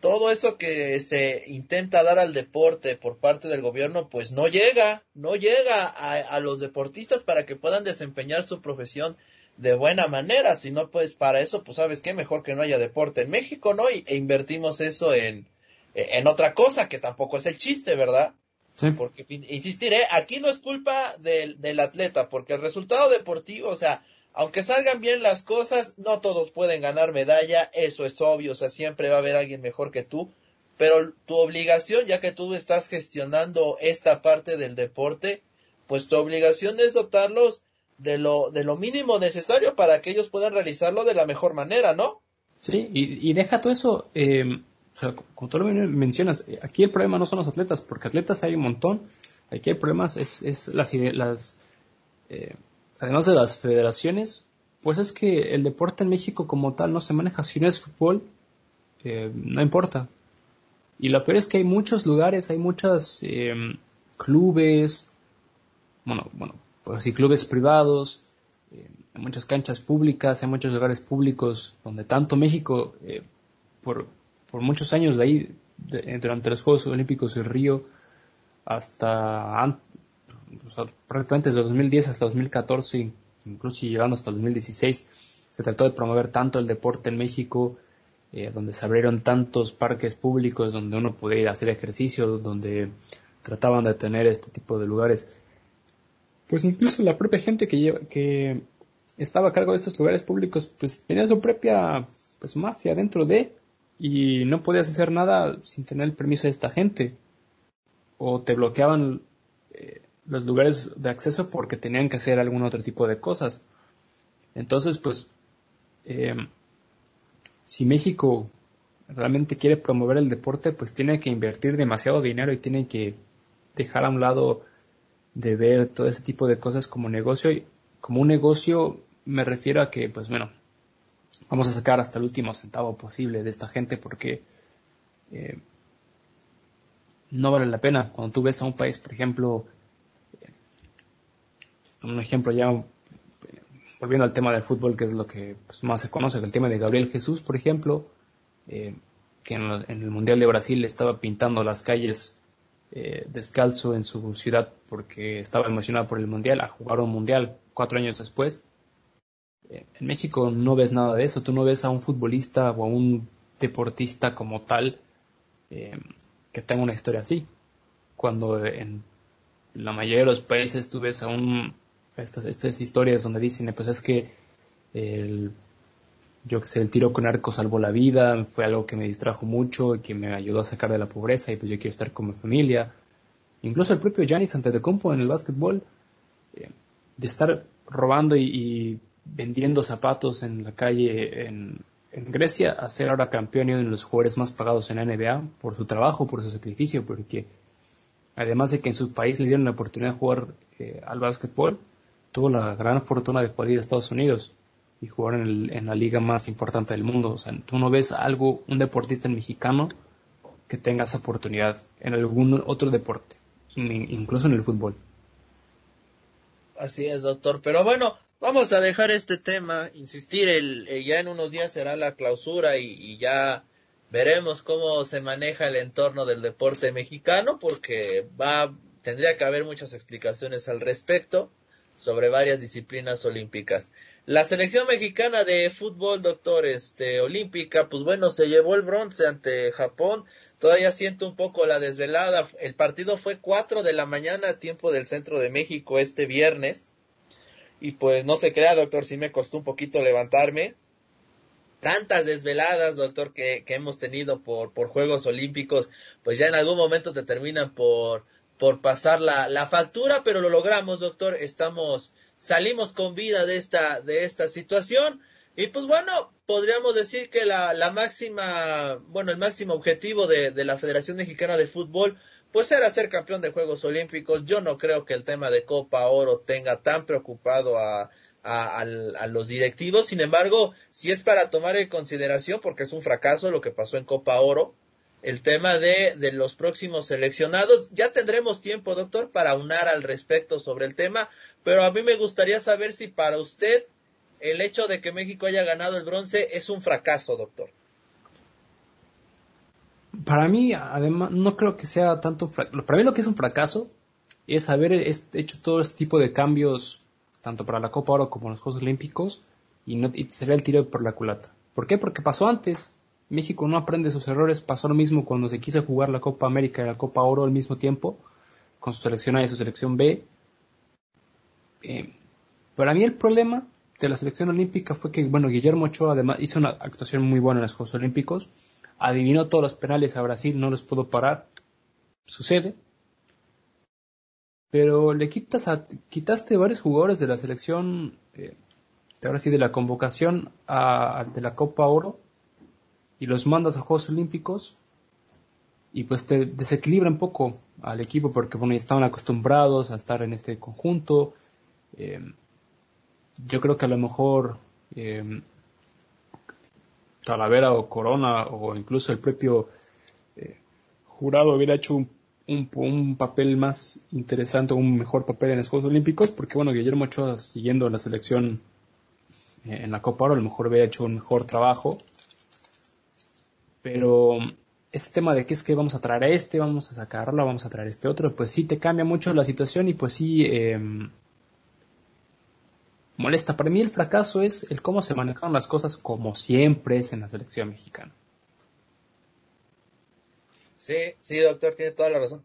todo eso que se intenta dar al deporte por parte del gobierno, pues no llega, no llega a, los deportistas para que puedan desempeñar su profesión de buena manera, si no, pues para eso, pues sabes qué, mejor que no haya deporte en México, ¿no? Y, e invertimos eso en, en otra cosa que tampoco es el chiste, ¿verdad? Sí. Porque, insistiré, aquí no es culpa del, del atleta, porque el resultado deportivo, o sea, aunque salgan bien las cosas, no todos pueden ganar medalla, eso es obvio, o sea, siempre va a haber alguien mejor que tú, pero tu obligación, ya que tú estás gestionando esta parte del deporte, pues tu obligación es dotarlos de lo, de lo mínimo necesario para que ellos puedan realizarlo de la mejor manera, ¿no? Sí, y, deja todo eso, eh, o sea, como tú lo mencionas, aquí el problema no son los atletas, porque atletas hay un montón, aquí el problema es, es las, las eh, además de las federaciones, pues es que el deporte en México como tal no se maneja. Si no es fútbol, eh, no importa. Y lo peor es que hay muchos lugares, hay muchos em, clubes, bueno, bueno, pues sí, clubes privados, eh, hay muchas canchas públicas, hay muchos lugares públicos donde tanto México, eh, por, por muchos años de ahí, durante los Juegos Olímpicos de Río, hasta prácticamente desde 2010 hasta 2014, incluso llegando hasta 2016, se trató de promover tanto el deporte en México, eh, donde se abrieron tantos parques públicos donde uno podía ir a hacer ejercicio, donde trataban de tener este tipo de lugares. Pues incluso la propia gente que, que estaba a cargo de esos lugares públicos, pues tenía su propia pues mafia dentro de y no podías hacer nada sin tener el permiso de esta gente o te bloqueaban eh, los lugares de acceso porque tenían que hacer algún otro tipo de cosas. Entonces, pues, eh, si México realmente quiere promover el deporte, pues tiene que invertir demasiado dinero y tiene que dejar a un lado de ver todo ese tipo de cosas como negocio. Y como un negocio me refiero a que, pues bueno, vamos a sacar hasta el último centavo posible de esta gente porque eh, no vale la pena. Cuando tú ves a un país, por ejemplo, un ejemplo ya volviendo al tema del fútbol, que es lo que pues, más se conoce, el tema de Gabriel Jesús, por ejemplo, eh, que en, el Mundial de Brasil estaba pintando las calles eh, descalzo en su ciudad porque estaba emocionado por el Mundial, a jugar un Mundial cuatro años después. Eh, en México no ves nada de eso, tú no ves a un futbolista o a un deportista como tal que tenga una historia así. Cuando en la mayoría de los países tú ves a un estas, estas historias donde dicen, pues es que el, yo que sé, el tiro con arco salvó la vida, fue algo que me distrajo mucho y que me ayudó a sacar de la pobreza y pues yo quiero estar con mi familia. Incluso el propio Giannis Antetokounmpo en el básquetbol, eh, de estar robando y, vendiendo zapatos en la calle en, en, Grecia, a ser ahora campeón y uno de los jugadores más pagados en la NBA por su trabajo, por su sacrificio, porque además de que en su país le dieron la oportunidad de jugar eh, al básquetbol, tuvo la gran fortuna de poder ir a Estados Unidos y jugar en, la liga más importante del mundo. O sea, tú no ves algo, un deportista mexicano que tenga esa oportunidad en algún otro deporte, incluso en el fútbol. Así es, doctor. Pero bueno, vamos a dejar este tema, insistir, el, ya en unos días será la clausura y, ya veremos cómo se maneja el entorno del deporte mexicano, porque va, tendría que haber muchas explicaciones al respecto sobre varias disciplinas olímpicas. La selección mexicana de fútbol, doctor, este, olímpica, pues bueno, se llevó el bronce ante Japón. Todavía siento un poco la desvelada. El partido fue 4 de la mañana, tiempo del centro de México, este viernes. Y pues no se crea, doctor, sí me costó un poquito levantarme. Tantas desveladas, doctor, que, que hemos tenido por, por Juegos Olímpicos, pues ya en algún momento te terminan por, por pasar la, la factura, pero lo logramos, doctor. Estamos salimos con vida de esta, de esta situación. Y pues bueno, podríamos decir que la, la máxima, bueno, el máximo objetivo de, de, la Federación Mexicana de Fútbol, pues era ser campeón de Juegos Olímpicos. Yo no creo que el tema de Copa Oro tenga tan preocupado a, a, a, los directivos. Sin embargo, si es para tomar en consideración, porque es un fracaso lo que pasó en Copa Oro, el tema de, los próximos seleccionados. Ya tendremos tiempo, doctor, para unar al respecto sobre el tema, pero a mí me gustaría saber si para usted el hecho de que México haya ganado el bronce es un fracaso, doctor. Para mí, además, no creo que sea tanto. Para mí, lo que es un fracaso es haber hecho todo este tipo de cambios, tanto para la Copa Oro como los Juegos Olímpicos, y, no, y sería el tiro por la culata. ¿Por qué? Porque pasó antes. México no aprende sus errores. Pasó lo mismo cuando se quiso jugar la Copa América y la Copa Oro al mismo tiempo, con su selección A y su selección B. Eh, para mí el problema de la selección olímpica fue que, bueno, Guillermo Ochoa además hizo una actuación muy buena en los Juegos Olímpicos, adivinó todos los penales a Brasil, no los pudo parar, sucede, pero le quitas a, quitaste varios jugadores de la selección, eh, ahora sí, de la convocación a, de la Copa Oro, y los mandas a Juegos Olímpicos y pues te desequilibra un poco al equipo porque bueno, estaban acostumbrados a estar en este conjunto. Eh, yo creo que a lo mejor eh, Talavera o Corona o incluso el propio eh, jurado hubiera hecho un, un, papel más interesante, un mejor papel en los Juegos Olímpicos porque bueno, Guillermo Ochoa siguiendo la selección en la Copa Oro a lo mejor hubiera hecho un mejor trabajo pero este tema de que es que vamos a traer a este, vamos a sacarlo, vamos a traer a este otro, pues sí te cambia mucho la situación y pues sí em, molesta. Para mí el fracaso es el cómo se manejaron las cosas como siempre es en la selección mexicana. Sí, sí, doctor, tiene toda la razón.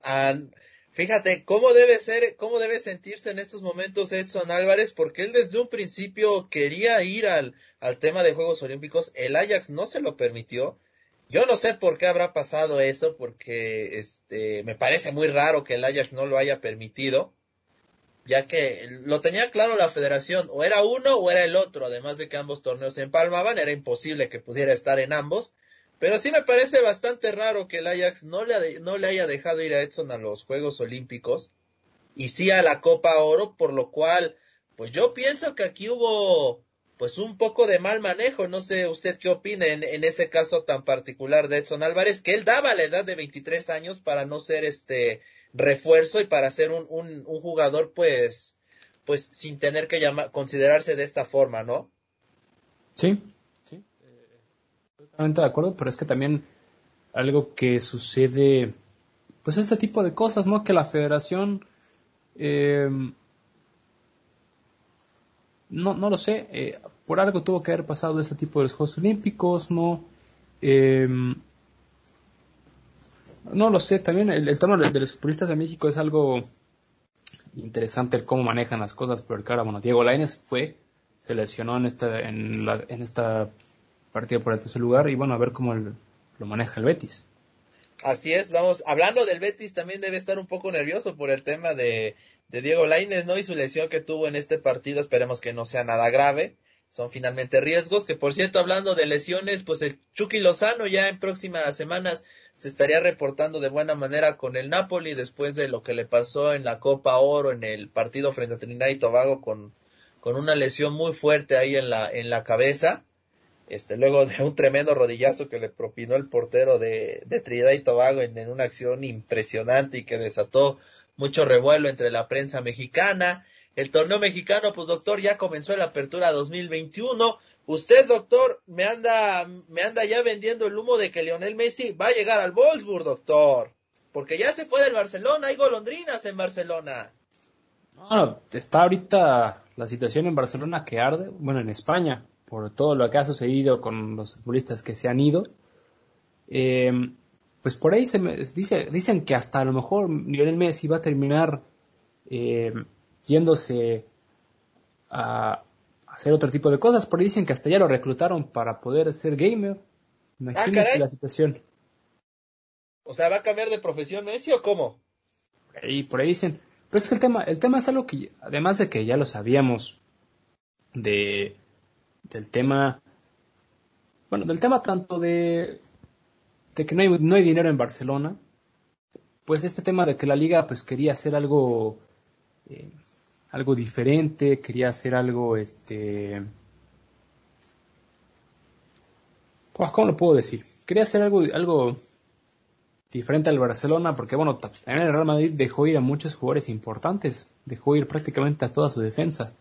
Fíjate cómo debe ser, cómo debe sentirse en estos momentos Edson Álvarez, porque él desde un principio quería ir al, al tema de Juegos Olímpicos, el Ajax no se lo permitió, yo no sé por qué habrá pasado eso, porque este me parece muy raro que el Ajax no lo haya permitido, ya que lo tenía claro la federación, o era uno o era el otro, además de que ambos torneos se empalmaban, era imposible que pudiera estar en ambos, pero sí me parece bastante raro que el Ajax no le, no le haya dejado ir a Edson a los Juegos Olímpicos y sí a la Copa Oro, por lo cual, pues yo pienso que aquí hubo pues un poco de mal manejo. No sé usted qué opina en, en, ese caso tan particular de Edson Álvarez, que él daba la edad de 23 años para no ser este refuerzo y para ser un, un, jugador pues pues sin tener que llamar, considerarse de esta forma, ¿no? Sí, sí, totalmente de acuerdo, pero es que también algo que sucede, pues este tipo de cosas, ¿no? Que la federación eh, no, no lo sé, eh, por algo tuvo que haber pasado este tipo de los Juegos Olímpicos, no, em, no lo sé, también el, tema de, los futbolistas de México es algo interesante el cómo manejan las cosas, pero claro, bueno, Diego Lainez fue, se lesionó en esta, en, la, en esta partida por el tercer lugar y bueno, a ver cómo lo maneja el Betis. Así es, vamos, hablando del Betis también debe estar un poco nervioso por el tema de de Diego Lainez, ¿no? Y su lesión que tuvo en este partido, esperemos que no sea nada grave. Son finalmente riesgos, que por cierto, hablando de lesiones, pues el Chucky Lozano ya en próximas semanas se estaría reportando de buena manera con el Napoli después de lo que le pasó en la Copa Oro en el partido frente a Trinidad y Tobago con, con una lesión muy fuerte ahí en la, en la cabeza. Este, luego de un tremendo rodillazo que le propinó el portero de, de Trinidad y Tobago en, una acción impresionante y que desató mucho revuelo entre la prensa mexicana. el torneo mexicano, pues doctor, ya comenzó la apertura 2021. Usted, doctor, me anda, me anda ya vendiendo el humo de que Lionel Messi va a llegar al Wolfsburg, doctor. Porque ya se puede el Barcelona, hay golondrinas en Barcelona. No, está ahorita la situación en Barcelona que arde, bueno, en España, por todo lo que ha sucedido con los futbolistas que se han ido. Eh, pues por ahí se me dice, dicen que hasta a lo mejor Lionel Messi va a terminar eh, yéndose a hacer otro tipo de cosas. Por ahí dicen que hasta ya lo reclutaron para poder ser gamer. Imagínense Ah, la situación. O sea, ¿va a cambiar de profesión Messi o cómo? Y por ahí dicen, pero es que el tema, el tema es algo que, además de que ya lo sabíamos, de, del tema, bueno, del tema tanto de, de que no hay, no hay dinero en Barcelona, pues este tema de que la liga pues quería hacer algo, eh, algo diferente, quería hacer algo, este, pues, ¿cómo lo puedo decir? Quería hacer algo, algo diferente al Barcelona, porque bueno, también el Real Madrid dejó ir a muchos jugadores importantes, dejó ir prácticamente a toda su defensa.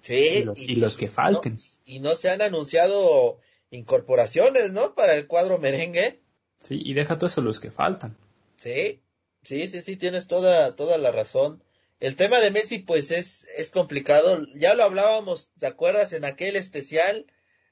Sí. Y los, y los que falten. No, y no se han anunciado incorporaciones, ¿no? Para el cuadro merengue. Sí, y deja todo eso los que faltan. Sí, sí, sí, sí, tienes toda, toda la razón. El tema de Messi, pues es, es complicado. Ya lo hablábamos, ¿te acuerdas? En aquel especial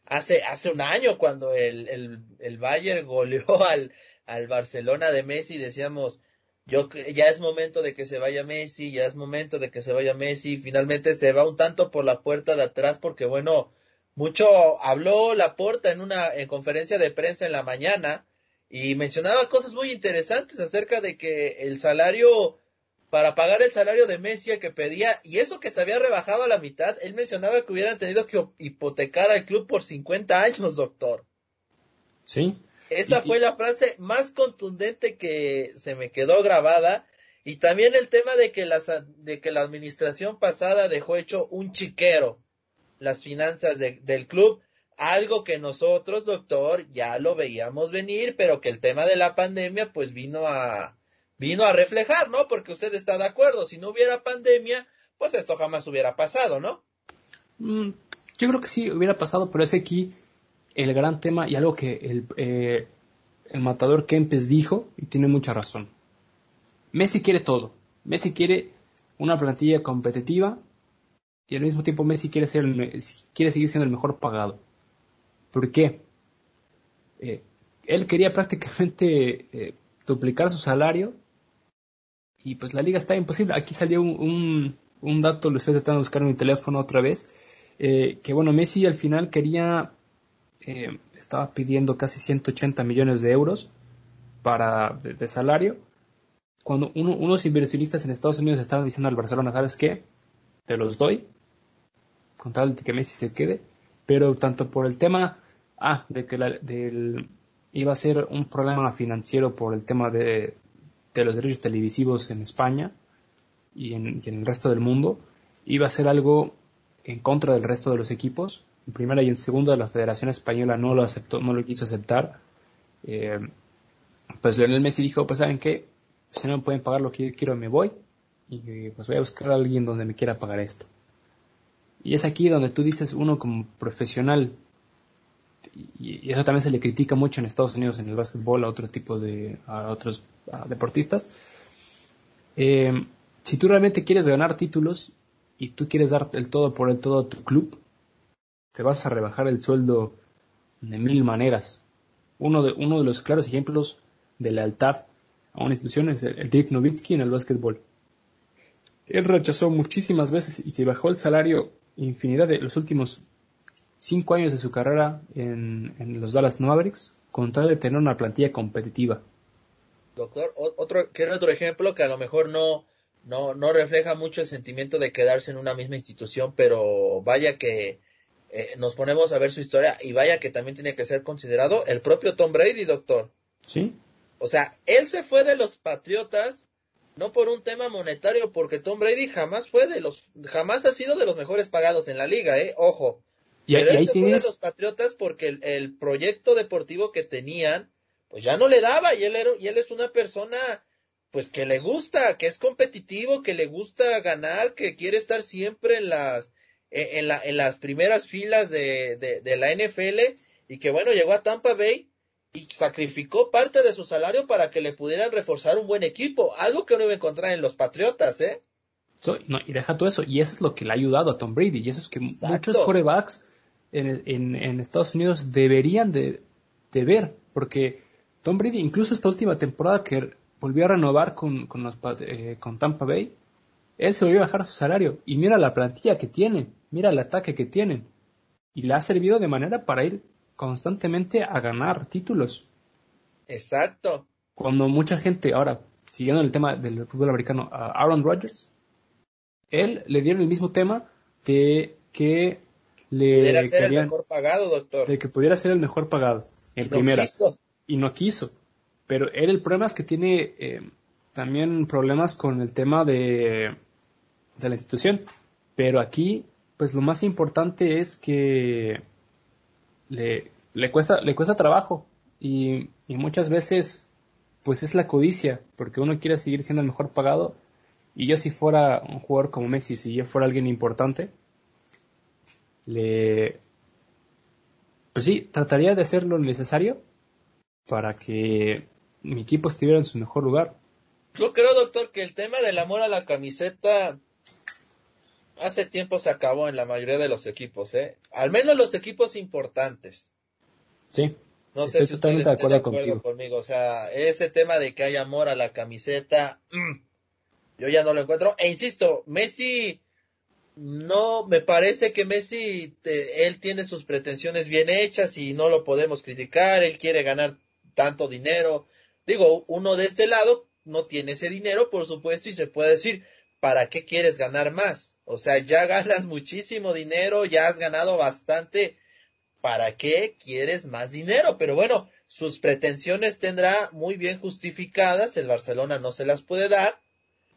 hace, hace un año cuando el, el, el Bayern goleó al, al Barcelona de Messi, decíamos, yo ya es momento de que se vaya Messi, ya es momento de que se vaya Messi, finalmente se va un tanto por la puerta de atrás porque bueno, mucho habló Laporta en una en conferencia de prensa en la mañana y mencionaba cosas muy interesantes acerca de que el salario para pagar el salario de Messi que pedía y eso que se había rebajado a la mitad, él mencionaba que hubieran tenido que hipotecar al club por 50 años, doctor. Sí, esa fue la frase más contundente que se me quedó grabada. Y también el tema de que, las, de que la administración pasada dejó hecho un chiquero las finanzas de, del club. Algo que nosotros, doctor, ya lo veíamos venir, pero que el tema de la pandemia pues vino a, vino a reflejar, ¿no? Porque usted está de acuerdo. Si no hubiera pandemia, pues esto jamás hubiera pasado, ¿no? Mm, yo creo que sí hubiera pasado, pero es aquí el gran tema y algo que el, eh, el matador Kempes dijo y tiene mucha razón. Messi quiere todo. Messi quiere una plantilla competitiva y al mismo tiempo Messi quiere, ser quiere seguir siendo el mejor pagado. ¿Por qué? Eh, él quería prácticamente eh, duplicar su salario y pues la liga está imposible. Aquí salió un, un, un dato, lo estoy tratando de buscar en mi teléfono otra vez, eh, que bueno, Messi al final quería estaba pidiendo casi 180 millones de euros para de, de salario. Cuando uno, unos inversionistas en Estados Unidos estaban diciendo al Barcelona, ¿sabes qué? Te los doy, con tal de que Messi se quede. Pero tanto por el tema, ah, de que la, del, iba a ser un problema financiero por el tema de, de los derechos televisivos en España y en, y en el resto del mundo, iba a ser algo en contra del resto de los equipos, en primera y en segunda la Federación Española no lo aceptó, no lo quiso aceptar. Eh, pues Lionel Messi dijo, pues saben qué, si no me pueden pagar lo que yo quiero me voy y pues voy a buscar a alguien donde me quiera pagar esto. Y es aquí donde tú dices uno como profesional y, eso también se le critica mucho en Estados Unidos en el básquetbol a otro tipo de a otros deportistas. Eh, si tú realmente quieres ganar títulos y tú quieres dar el todo por el todo a tu club, te vas a rebajar el sueldo de mil maneras. Uno de, uno de los claros ejemplos de lealtad a una institución es el, el Dirk Nowitzki en el básquetbol. Él rechazó muchísimas veces y se bajó el salario infinidad de los últimos cinco años de su carrera en, en los Dallas Mavericks con tal de tener una plantilla competitiva. Doctor, otro, quiero otro ejemplo que a lo mejor no, no, no refleja mucho el sentimiento de quedarse en una misma institución, pero vaya que eh, nos ponemos a ver su historia y vaya que también tiene que ser considerado el propio Tom Brady, doctor. Sí. O sea, él se fue de los Patriotas no por un tema monetario, porque Tom Brady jamás fue de los, jamás ha sido de los mejores pagados en la liga, eh, ojo. Y, Pero y él ahí se tienes... fue de los Patriotas porque el, el, proyecto deportivo que tenían, pues ya no le daba y él era, y él es una persona pues que le gusta, que es competitivo, que le gusta ganar, que quiere estar siempre en las, en, la, en las primeras filas de, de, de la NFL y que bueno, llegó a Tampa Bay y sacrificó parte de su salario para que le pudieran reforzar un buen equipo, algo que no iba a encontrar en los Patriotas, ¿eh? no, y deja todo eso, y eso es lo que le ha ayudado a Tom Brady, y eso es que muchos corebacks en, en, en, Estados Unidos deberían de, de, ver, porque Tom Brady, incluso esta última temporada que volvió a renovar con, con, los, eh, con Tampa Bay, él se volvió a bajar su salario, y mira la plantilla que tiene, mira el ataque que tienen, y le ha servido de manera para ir constantemente a ganar títulos. Exacto. Cuando mucha gente, ahora, siguiendo el tema del fútbol americano, a Aaron Rodgers, él le dieron el mismo tema de que le pudiera ser el mejor pagado, doctor. De que pudiera ser el mejor pagado en primera. Y no quiso. Pero él el problema es que tiene eh, también problemas con el tema de, de la institución. Pero aquí, pues lo más importante es que le, le, cuesta, le cuesta trabajo y, muchas veces pues es la codicia, porque uno quiere seguir siendo el mejor pagado y yo si fuera un jugador como Messi, si yo fuera alguien importante, le... Pues sí, trataría de hacer lo necesario para que mi equipo estuviera en su mejor lugar. Yo creo, doctor, que el tema del amor a la camiseta hace tiempo se acabó en la mayoría de los equipos, ¿eh? Al menos los equipos importantes. Sí. No sé si usted está de acuerdo, conmigo. O sea, ese tema de que hay amor a la camiseta, mm, yo ya no lo encuentro. E insisto, Messi, no, me parece que Messi, él tiene sus pretensiones bien hechas y no lo podemos criticar. Él quiere ganar tanto dinero. Digo, uno de este lado no tiene ese dinero, por supuesto, y se puede decir, ¿para qué quieres ganar más? O sea, ya ganas muchísimo dinero, ya has ganado bastante. ¿Para qué quieres más dinero? Pero bueno, sus pretensiones tendrá muy bien justificadas, el Barcelona no se las puede dar.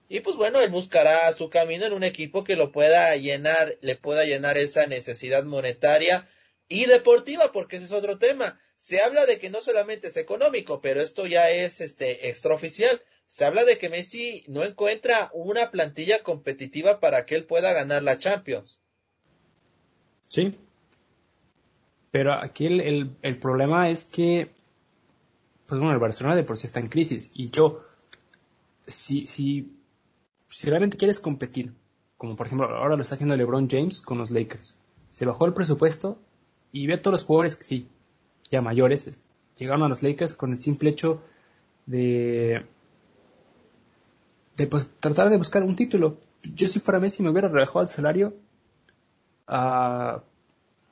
Y pues bueno, él buscará su camino en un equipo que lo pueda llenar, le pueda llenar esa necesidad monetaria y deportiva, porque ese es otro tema. Se habla de que no solamente es económico, pero esto ya es este extraoficial se habla de que Messi no encuentra una plantilla competitiva para que él pueda ganar la Champions. Sí. Pero aquí el, el, problema es que, pues bueno, el Barcelona de por sí está en crisis. Y yo, si, si, si realmente quieres competir, como por ejemplo ahora lo está haciendo LeBron James con los Lakers, se bajó el presupuesto y ve a todos los jugadores que sí, ya mayores, llegaron a los Lakers con el simple hecho de de pues, tratar de buscar un título. Yo si fuera Messi me hubiera rebajado el salario a,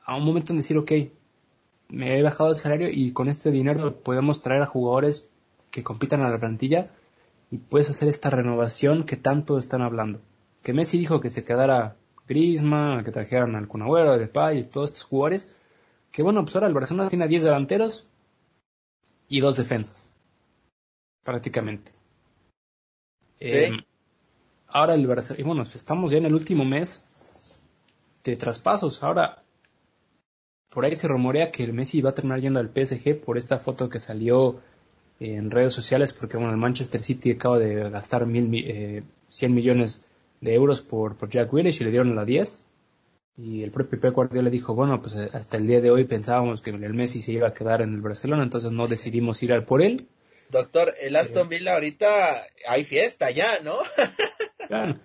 a un momento en decir, ok, me he bajado el salario y con este dinero podemos traer a jugadores que compitan a la plantilla y puedes hacer esta renovación que tanto están hablando. Que Messi dijo que se quedara Griezmann, que trajeran al Cunagüero, Depay y todos estos jugadores. Que bueno, pues ahora el Barcelona tiene 10 delanteros y dos defensas. Prácticamente. Eh, ahora el Barcelona, bueno, estamos ya en el último mes de traspasos. Ahora, por ahí se rumorea que el Messi va a terminar yendo al PSG por esta foto que salió en redes sociales, porque bueno, el Manchester City acaba de gastar mil, eh, 100 millones de euros por, por Jack Willis y le dieron la 10. Y el propio Pep Guardiola dijo, bueno, pues hasta el día de hoy pensábamos que el Messi se iba a quedar en el Barcelona, entonces no decidimos ir al por él. Doctor, el Aston Villa ahorita hay fiesta ya, ¿no? claro.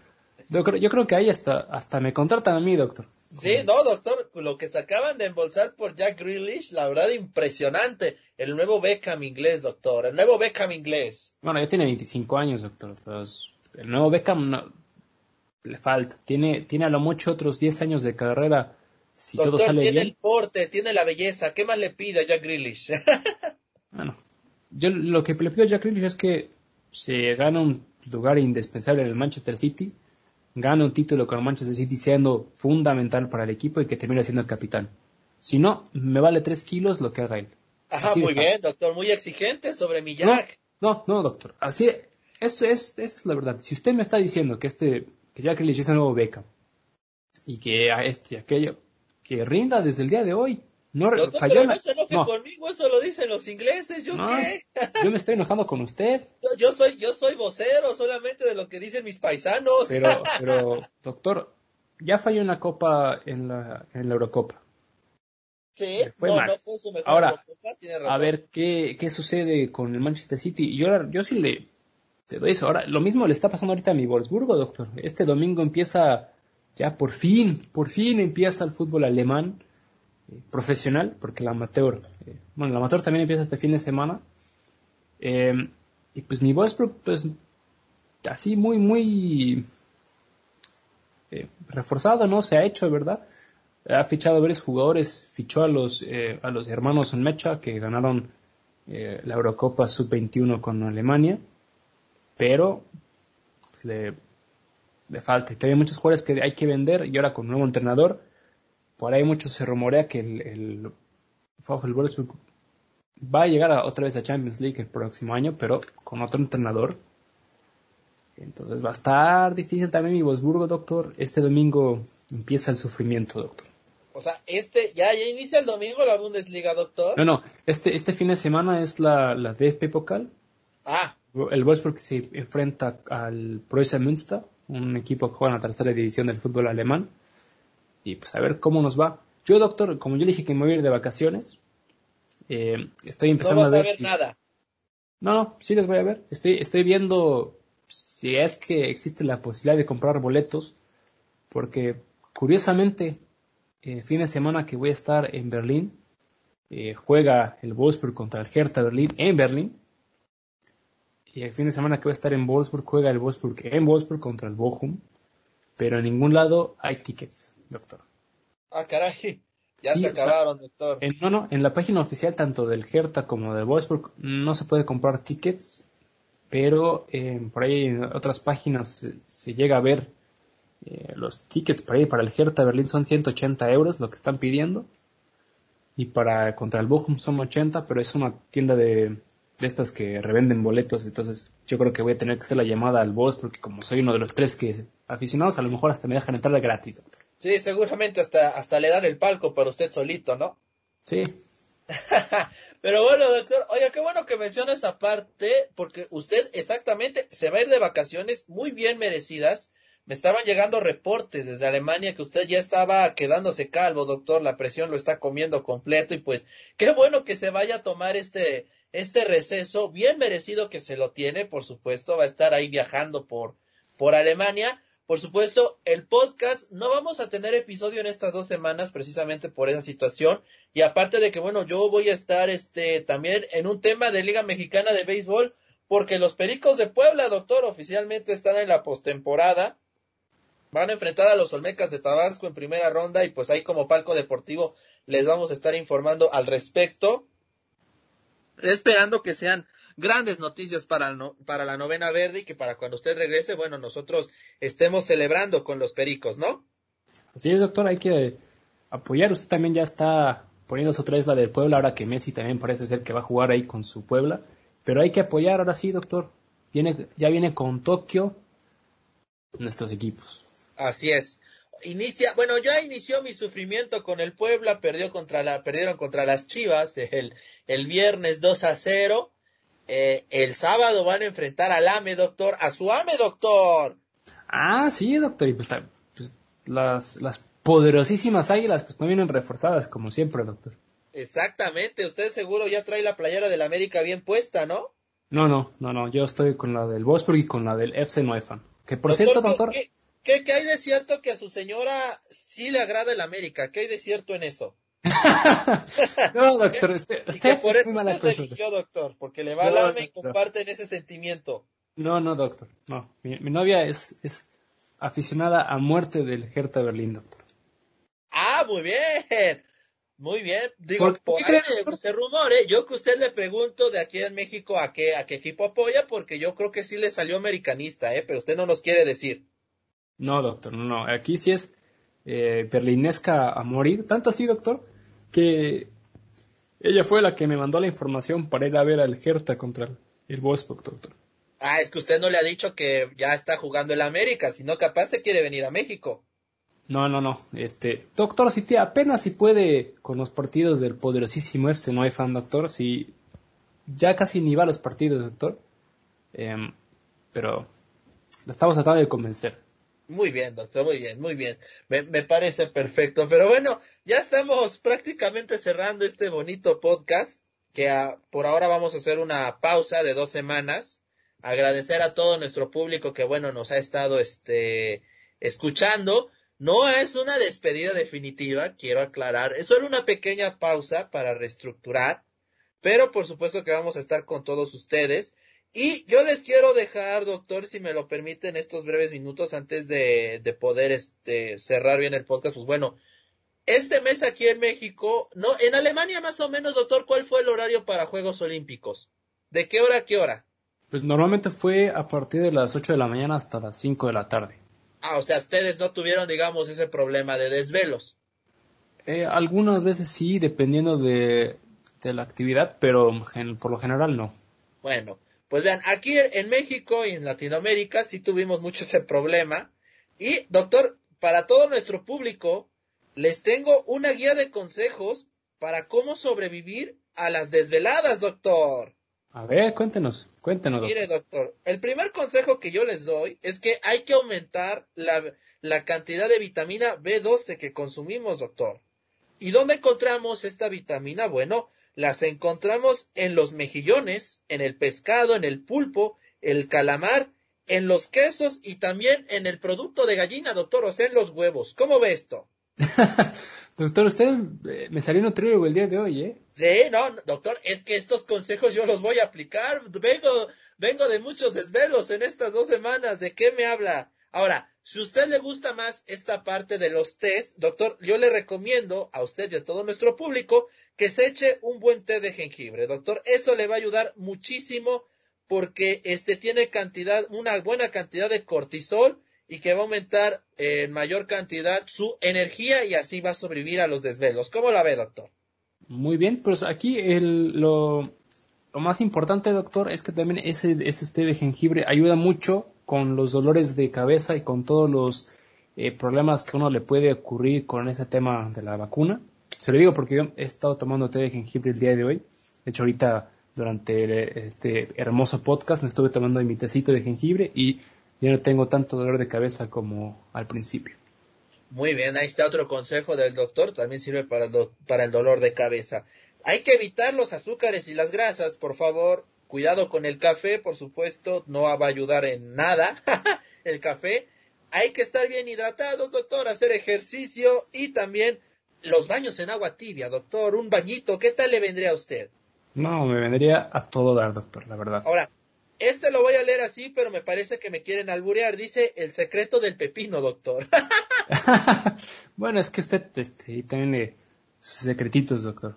Yo creo, yo creo que ahí hasta, hasta me contratan a mí, doctor. Sí, no, doctor, lo que se acaban de embolsar por Jack Grealish, la verdad, impresionante. El nuevo Beckham inglés, doctor, el nuevo Beckham inglés. Bueno, ya tiene 25 años, doctor. el nuevo Beckham no, le falta. Tiene, tiene a lo mucho otros 10 años de carrera. Si todo sale tiene el porte, tiene la belleza. ¿Qué más le pide a Jack Grealish? bueno, yo lo que le pido a Jack Grealish es que se gane un lugar indispensable en el Manchester City, gane un título con el Manchester City siendo fundamental para el equipo y que termine siendo el capitán. Si no, me vale tres kilos lo que haga él. Ajá, muy bien, doctor, muy exigente sobre mi Jack. No, no, doctor, así, eso es, esa es la verdad. Si usted me está diciendo que este, que Jack Grealish es el nuevo Beckham y que a este, aquello, que rinda desde el día de hoy, No, falló la- no se enoje no, conmigo, eso lo dicen los ingleses, ¿yo No. qué? yo me estoy enojando con usted, Yo, yo soy, yo soy vocero solamente de lo que dicen mis paisanos. pero, pero, doctor, ya falló una copa en la, en la Eurocopa. sí, fue no, mal. no fue su mejor Ahora, Eurocopa, tiene razón. A ver qué, qué sucede con el Manchester City. Yo, yo sí le te doy eso. Ahora, lo mismo le está pasando ahorita a mi Wolfsburgo, doctor. Este domingo empieza, ya por fin, por fin empieza el fútbol alemán profesional, porque el amateur, eh, bueno, el amateur también empieza este fin de semana. Eh, y pues mi Wolfsburg, pues, así muy, muy eh, reforzado, ¿no? Se ha hecho, ¿verdad? Ha fichado varios jugadores, fichó a los, eh, a los hermanos Mecha que ganaron la Eurocopa Sub-21 con Alemania, pero pues, le, le falta. Y todavía hay muchos jugadores que hay que vender y ahora con un nuevo entrenador, por ahí mucho se rumorea que el, el, el Wolfsburg va a llegar a- otra vez a Champions League el próximo año, pero con otro entrenador. Entonces va a estar difícil también mi Wolfsburgo, doctor. Este domingo empieza el sufrimiento, doctor. O sea, este, ya, ya inicia el domingo la Bundesliga, doctor. No, no, este, este fin de semana es la, la DFB Pokal. Ah, El Wolfsburg se enfrenta al Preußa Münster, un equipo que juega en la tercera división del fútbol alemán. Y pues a ver cómo nos va. Yo, doctor, como yo le dije que me voy a ir de vacaciones, eh, estoy no empezando vas a a ver ver si- nada. No, no, sí les voy a ver. Estoy, estoy viendo si es que existe la posibilidad de comprar boletos, porque curiosamente, el fin de semana que voy a estar en Berlín, eh, juega el Wolfsburg contra el Hertha Berlín en Berlín. Y el fin de semana que voy a estar en Wolfsburg, juega el Wolfsburg en Wolfsburg contra el Bochum. Pero en ningún lado hay tickets, doctor. Ah, caray. Ya Sí, se o sea, acabaron, doctor. En, no, no, en la página oficial tanto del Hertha como del Wolfsburg no se puede comprar tickets, pero eh, por ahí en otras páginas se, se llega a ver eh, los tickets para ir para el Hertha Berlín son 180 euros lo que están pidiendo y para contra el Bochum son 80, pero es una tienda de, de estas que revenden boletos, entonces yo creo que voy a tener que hacer la llamada al boss porque como soy uno de los tres que aficionados, a lo mejor hasta me dejan entrar de gratis, doctor. Sí, seguramente hasta, hasta le dan el palco para usted solito, ¿no? Sí, Pero bueno, doctor, oiga, qué bueno que menciona esa parte, porque usted exactamente se va a ir de vacaciones muy bien merecidas. Me estaban llegando reportes desde Alemania que usted ya estaba quedándose calvo, doctor, la presión lo está comiendo completo y pues qué bueno que se vaya a tomar este este receso bien merecido que se lo tiene, por supuesto, va a estar ahí viajando por por Alemania. Por supuesto, el podcast no vamos a tener episodio en estas dos semanas precisamente por esa situación. Y aparte de que, bueno, yo voy a estar este también en un tema de Liga Mexicana de Béisbol, porque los Pericos de Puebla, doctor, oficialmente están en la postemporada. Van a enfrentar a los Olmecas de Tabasco en primera ronda y pues ahí como palco deportivo les vamos a estar informando al respecto. Esperando que sean grandes noticias para, no- para la novena verde y que para cuando usted regrese, bueno, nosotros estemos celebrando con los Pericos, ¿no? Así es, doctor, hay que apoyar. Usted también ya está poniéndose otra vez la del Puebla, ahora que Messi también parece ser que va a jugar ahí con su Puebla. Pero hay que apoyar, ahora sí, doctor. Viene, ya viene con Tokio nuestros equipos. Así es. Inicia, bueno, ya inició mi sufrimiento con el Puebla, perdió contra la, perdieron contra las Chivas el, el viernes 2 a 0. Eh, el sábado van a enfrentar al AME, doctor, a su AME, doctor. Ah, sí, doctor. Y pues, pues, las, las poderosísimas águilas pues no vienen reforzadas, como siempre, doctor. Exactamente, usted seguro ya trae la playera del América bien puesta, ¿no? No, no, no, no. Yo estoy con la del Wolfsburg y con la del FC Nuefan. Que por cierto, ¿qué- doctor. ¿qué, qué, qué hay de cierto que a su señora sí le agrada el América? ¿Qué hay de cierto en eso? no, doctor, usted, Y usted que por es eso usted doctor, porque le va No, AME y no, no. comparten ese sentimiento. No, no, doctor. No. Mi, mi novia es, es aficionada a muerte del Hertha Berlín, doctor. Ah, muy bien. Muy bien. Digo, ¿Por por, qué ahí se rumore. Yo que usted le pregunto de aquí en México a qué, a qué equipo apoya, porque yo creo que sí le salió americanista, ¿eh? Pero usted no nos quiere decir. No, doctor, no, no. Aquí sí es eh, berlinesca a morir. Tanto así, doctor, que ella fue la que me mandó la información para ir a ver al Hertha contra el, Wolfsburg, doctor. Ah, es que usted no le ha dicho que ya está jugando el América, sino capaz se quiere venir a México. No, no, no. Este, doctor, si te apenas si puede con los partidos del poderosísimo FC, no hay fan, doctor. Si ya casi ni va a los partidos, doctor. Em, pero lo estamos tratando de convencer. Muy bien, doctor, muy bien, muy bien. Me, parece perfecto. Pero bueno, ya estamos prácticamente cerrando este bonito podcast, que por ahora vamos a hacer una pausa de dos semanas. Agradecer a todo nuestro público que, bueno, nos ha estado este, escuchando. No es una despedida definitiva, quiero aclarar. Es solo una pequeña pausa para reestructurar. Pero por supuesto que vamos a estar con todos ustedes. Y yo les quiero dejar, doctor, si me lo permiten, estos breves minutos antes de, de poder este, cerrar bien el podcast. Pues bueno, este mes aquí en México, no, en Alemania más o menos, doctor, ¿cuál fue el horario para Juegos Olímpicos? ¿De qué hora a qué hora? Pues normalmente fue a partir de las 8 de la mañana hasta las 5 de la tarde. Ah, o sea, ustedes no tuvieron, digamos, ese problema de desvelos. Eh, algunas veces sí, dependiendo de, la actividad, pero por lo general no. Bueno, pues vean, aquí en México y en Latinoamérica sí tuvimos mucho ese problema. Y, doctor, para todo nuestro público, les tengo una guía de consejos para cómo sobrevivir a las desveladas, doctor. A ver, cuéntenos, cuéntenos. Mire, doctor, el primer consejo que yo les doy es que hay que aumentar la, la cantidad de vitamina B12 que consumimos, doctor. ¿Y dónde encontramos esta vitamina? Bueno, las encontramos en los mejillones, en el pescado, en el pulpo, el calamar, en los quesos y también en el producto de gallina, doctor, o sea, en los huevos. ¿Cómo ve esto? doctor, usted eh, me salió nutriólogo el día de hoy, ¿eh? Sí, no, doctor, es que estos consejos yo los voy a aplicar. Vengo, vengo de muchos desvelos en estas dos semanas. ¿De qué me habla? Ahora, si a usted le gusta más esta parte de los test, doctor, yo le recomiendo a usted y a todo nuestro público que se eche un buen té de jengibre, doctor. Eso le va a ayudar muchísimo porque este tiene cantidad, una buena cantidad de cortisol y que va a aumentar en mayor cantidad su energía y así va a sobrevivir a los desvelos. ¿Cómo la ve, doctor? Muy bien, pues aquí el, lo, lo, más importante, doctor, es que también ese, ese té de jengibre ayuda mucho con los dolores de cabeza y con todos los eh, problemas que uno le puede ocurrir con ese tema de la vacuna. Se lo digo porque yo he estado tomando té de jengibre el día de hoy. De hecho, ahorita durante este hermoso podcast me estuve tomando mi tecito de jengibre y ya no tengo tanto dolor de cabeza como al principio. Muy bien, ahí está otro consejo del doctor, también sirve para el, para el dolor de cabeza. Hay que evitar los azúcares y las grasas, por favor. Cuidado con el café, por supuesto, no va a ayudar en nada el café. Hay que estar bien hidratados, doctor, hacer ejercicio y también los baños en agua tibia, doctor. Un bañito, ¿qué tal le vendría a usted? No, me vendría a todo dar, doctor, la verdad. Ahora, este lo voy a leer así, pero me parece que me quieren alburear. Dice el secreto del pepino, doctor. bueno, es que usted este, también sus secretitos, doctor.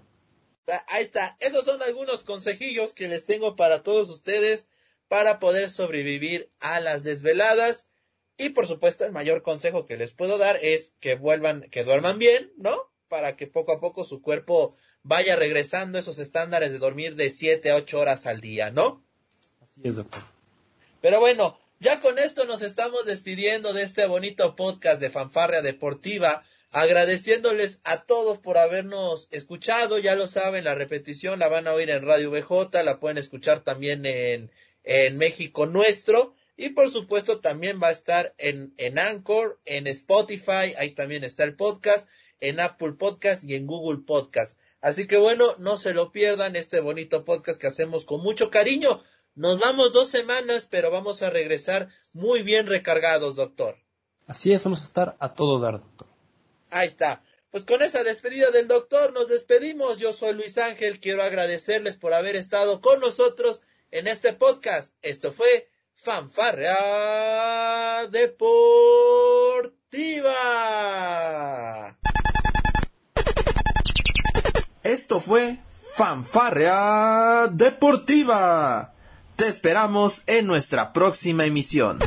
Ah, ahí está. Esos son algunos consejillos que les tengo para todos ustedes para poder sobrevivir a las desveladas. Y por supuesto, el mayor consejo que les puedo dar es que vuelvan, que duerman bien, ¿no? Para que poco a poco su cuerpo vaya regresando a esos estándares de dormir de 7 a 8 horas al día, ¿no? Así es, doctor. Pero bueno, ya con esto nos estamos despidiendo de este bonito podcast de Fanfarria Deportiva, agradeciéndoles a todos por habernos escuchado, ya lo saben, la repetición la van a oír en Radio BJ, la pueden escuchar también en, en México Nuestro, y por supuesto también va a estar en, en Anchor, en Spotify, ahí también está el podcast, en Apple Podcast y en Google Podcast. Así que bueno, no se lo pierdan este bonito podcast que hacemos con mucho cariño. Nos vamos dos semanas, pero vamos a regresar muy bien recargados, doctor. Así es, vamos a estar a todo dar, doctor. Ahí está. Pues con esa despedida del doctor nos despedimos. Yo soy Luis Ángel. Quiero agradecerles por haber estado con nosotros en este podcast. Esto fue Fanfarrea Deportiva. Esto fue Fanfarrea Deportiva. Te esperamos en nuestra próxima emisión.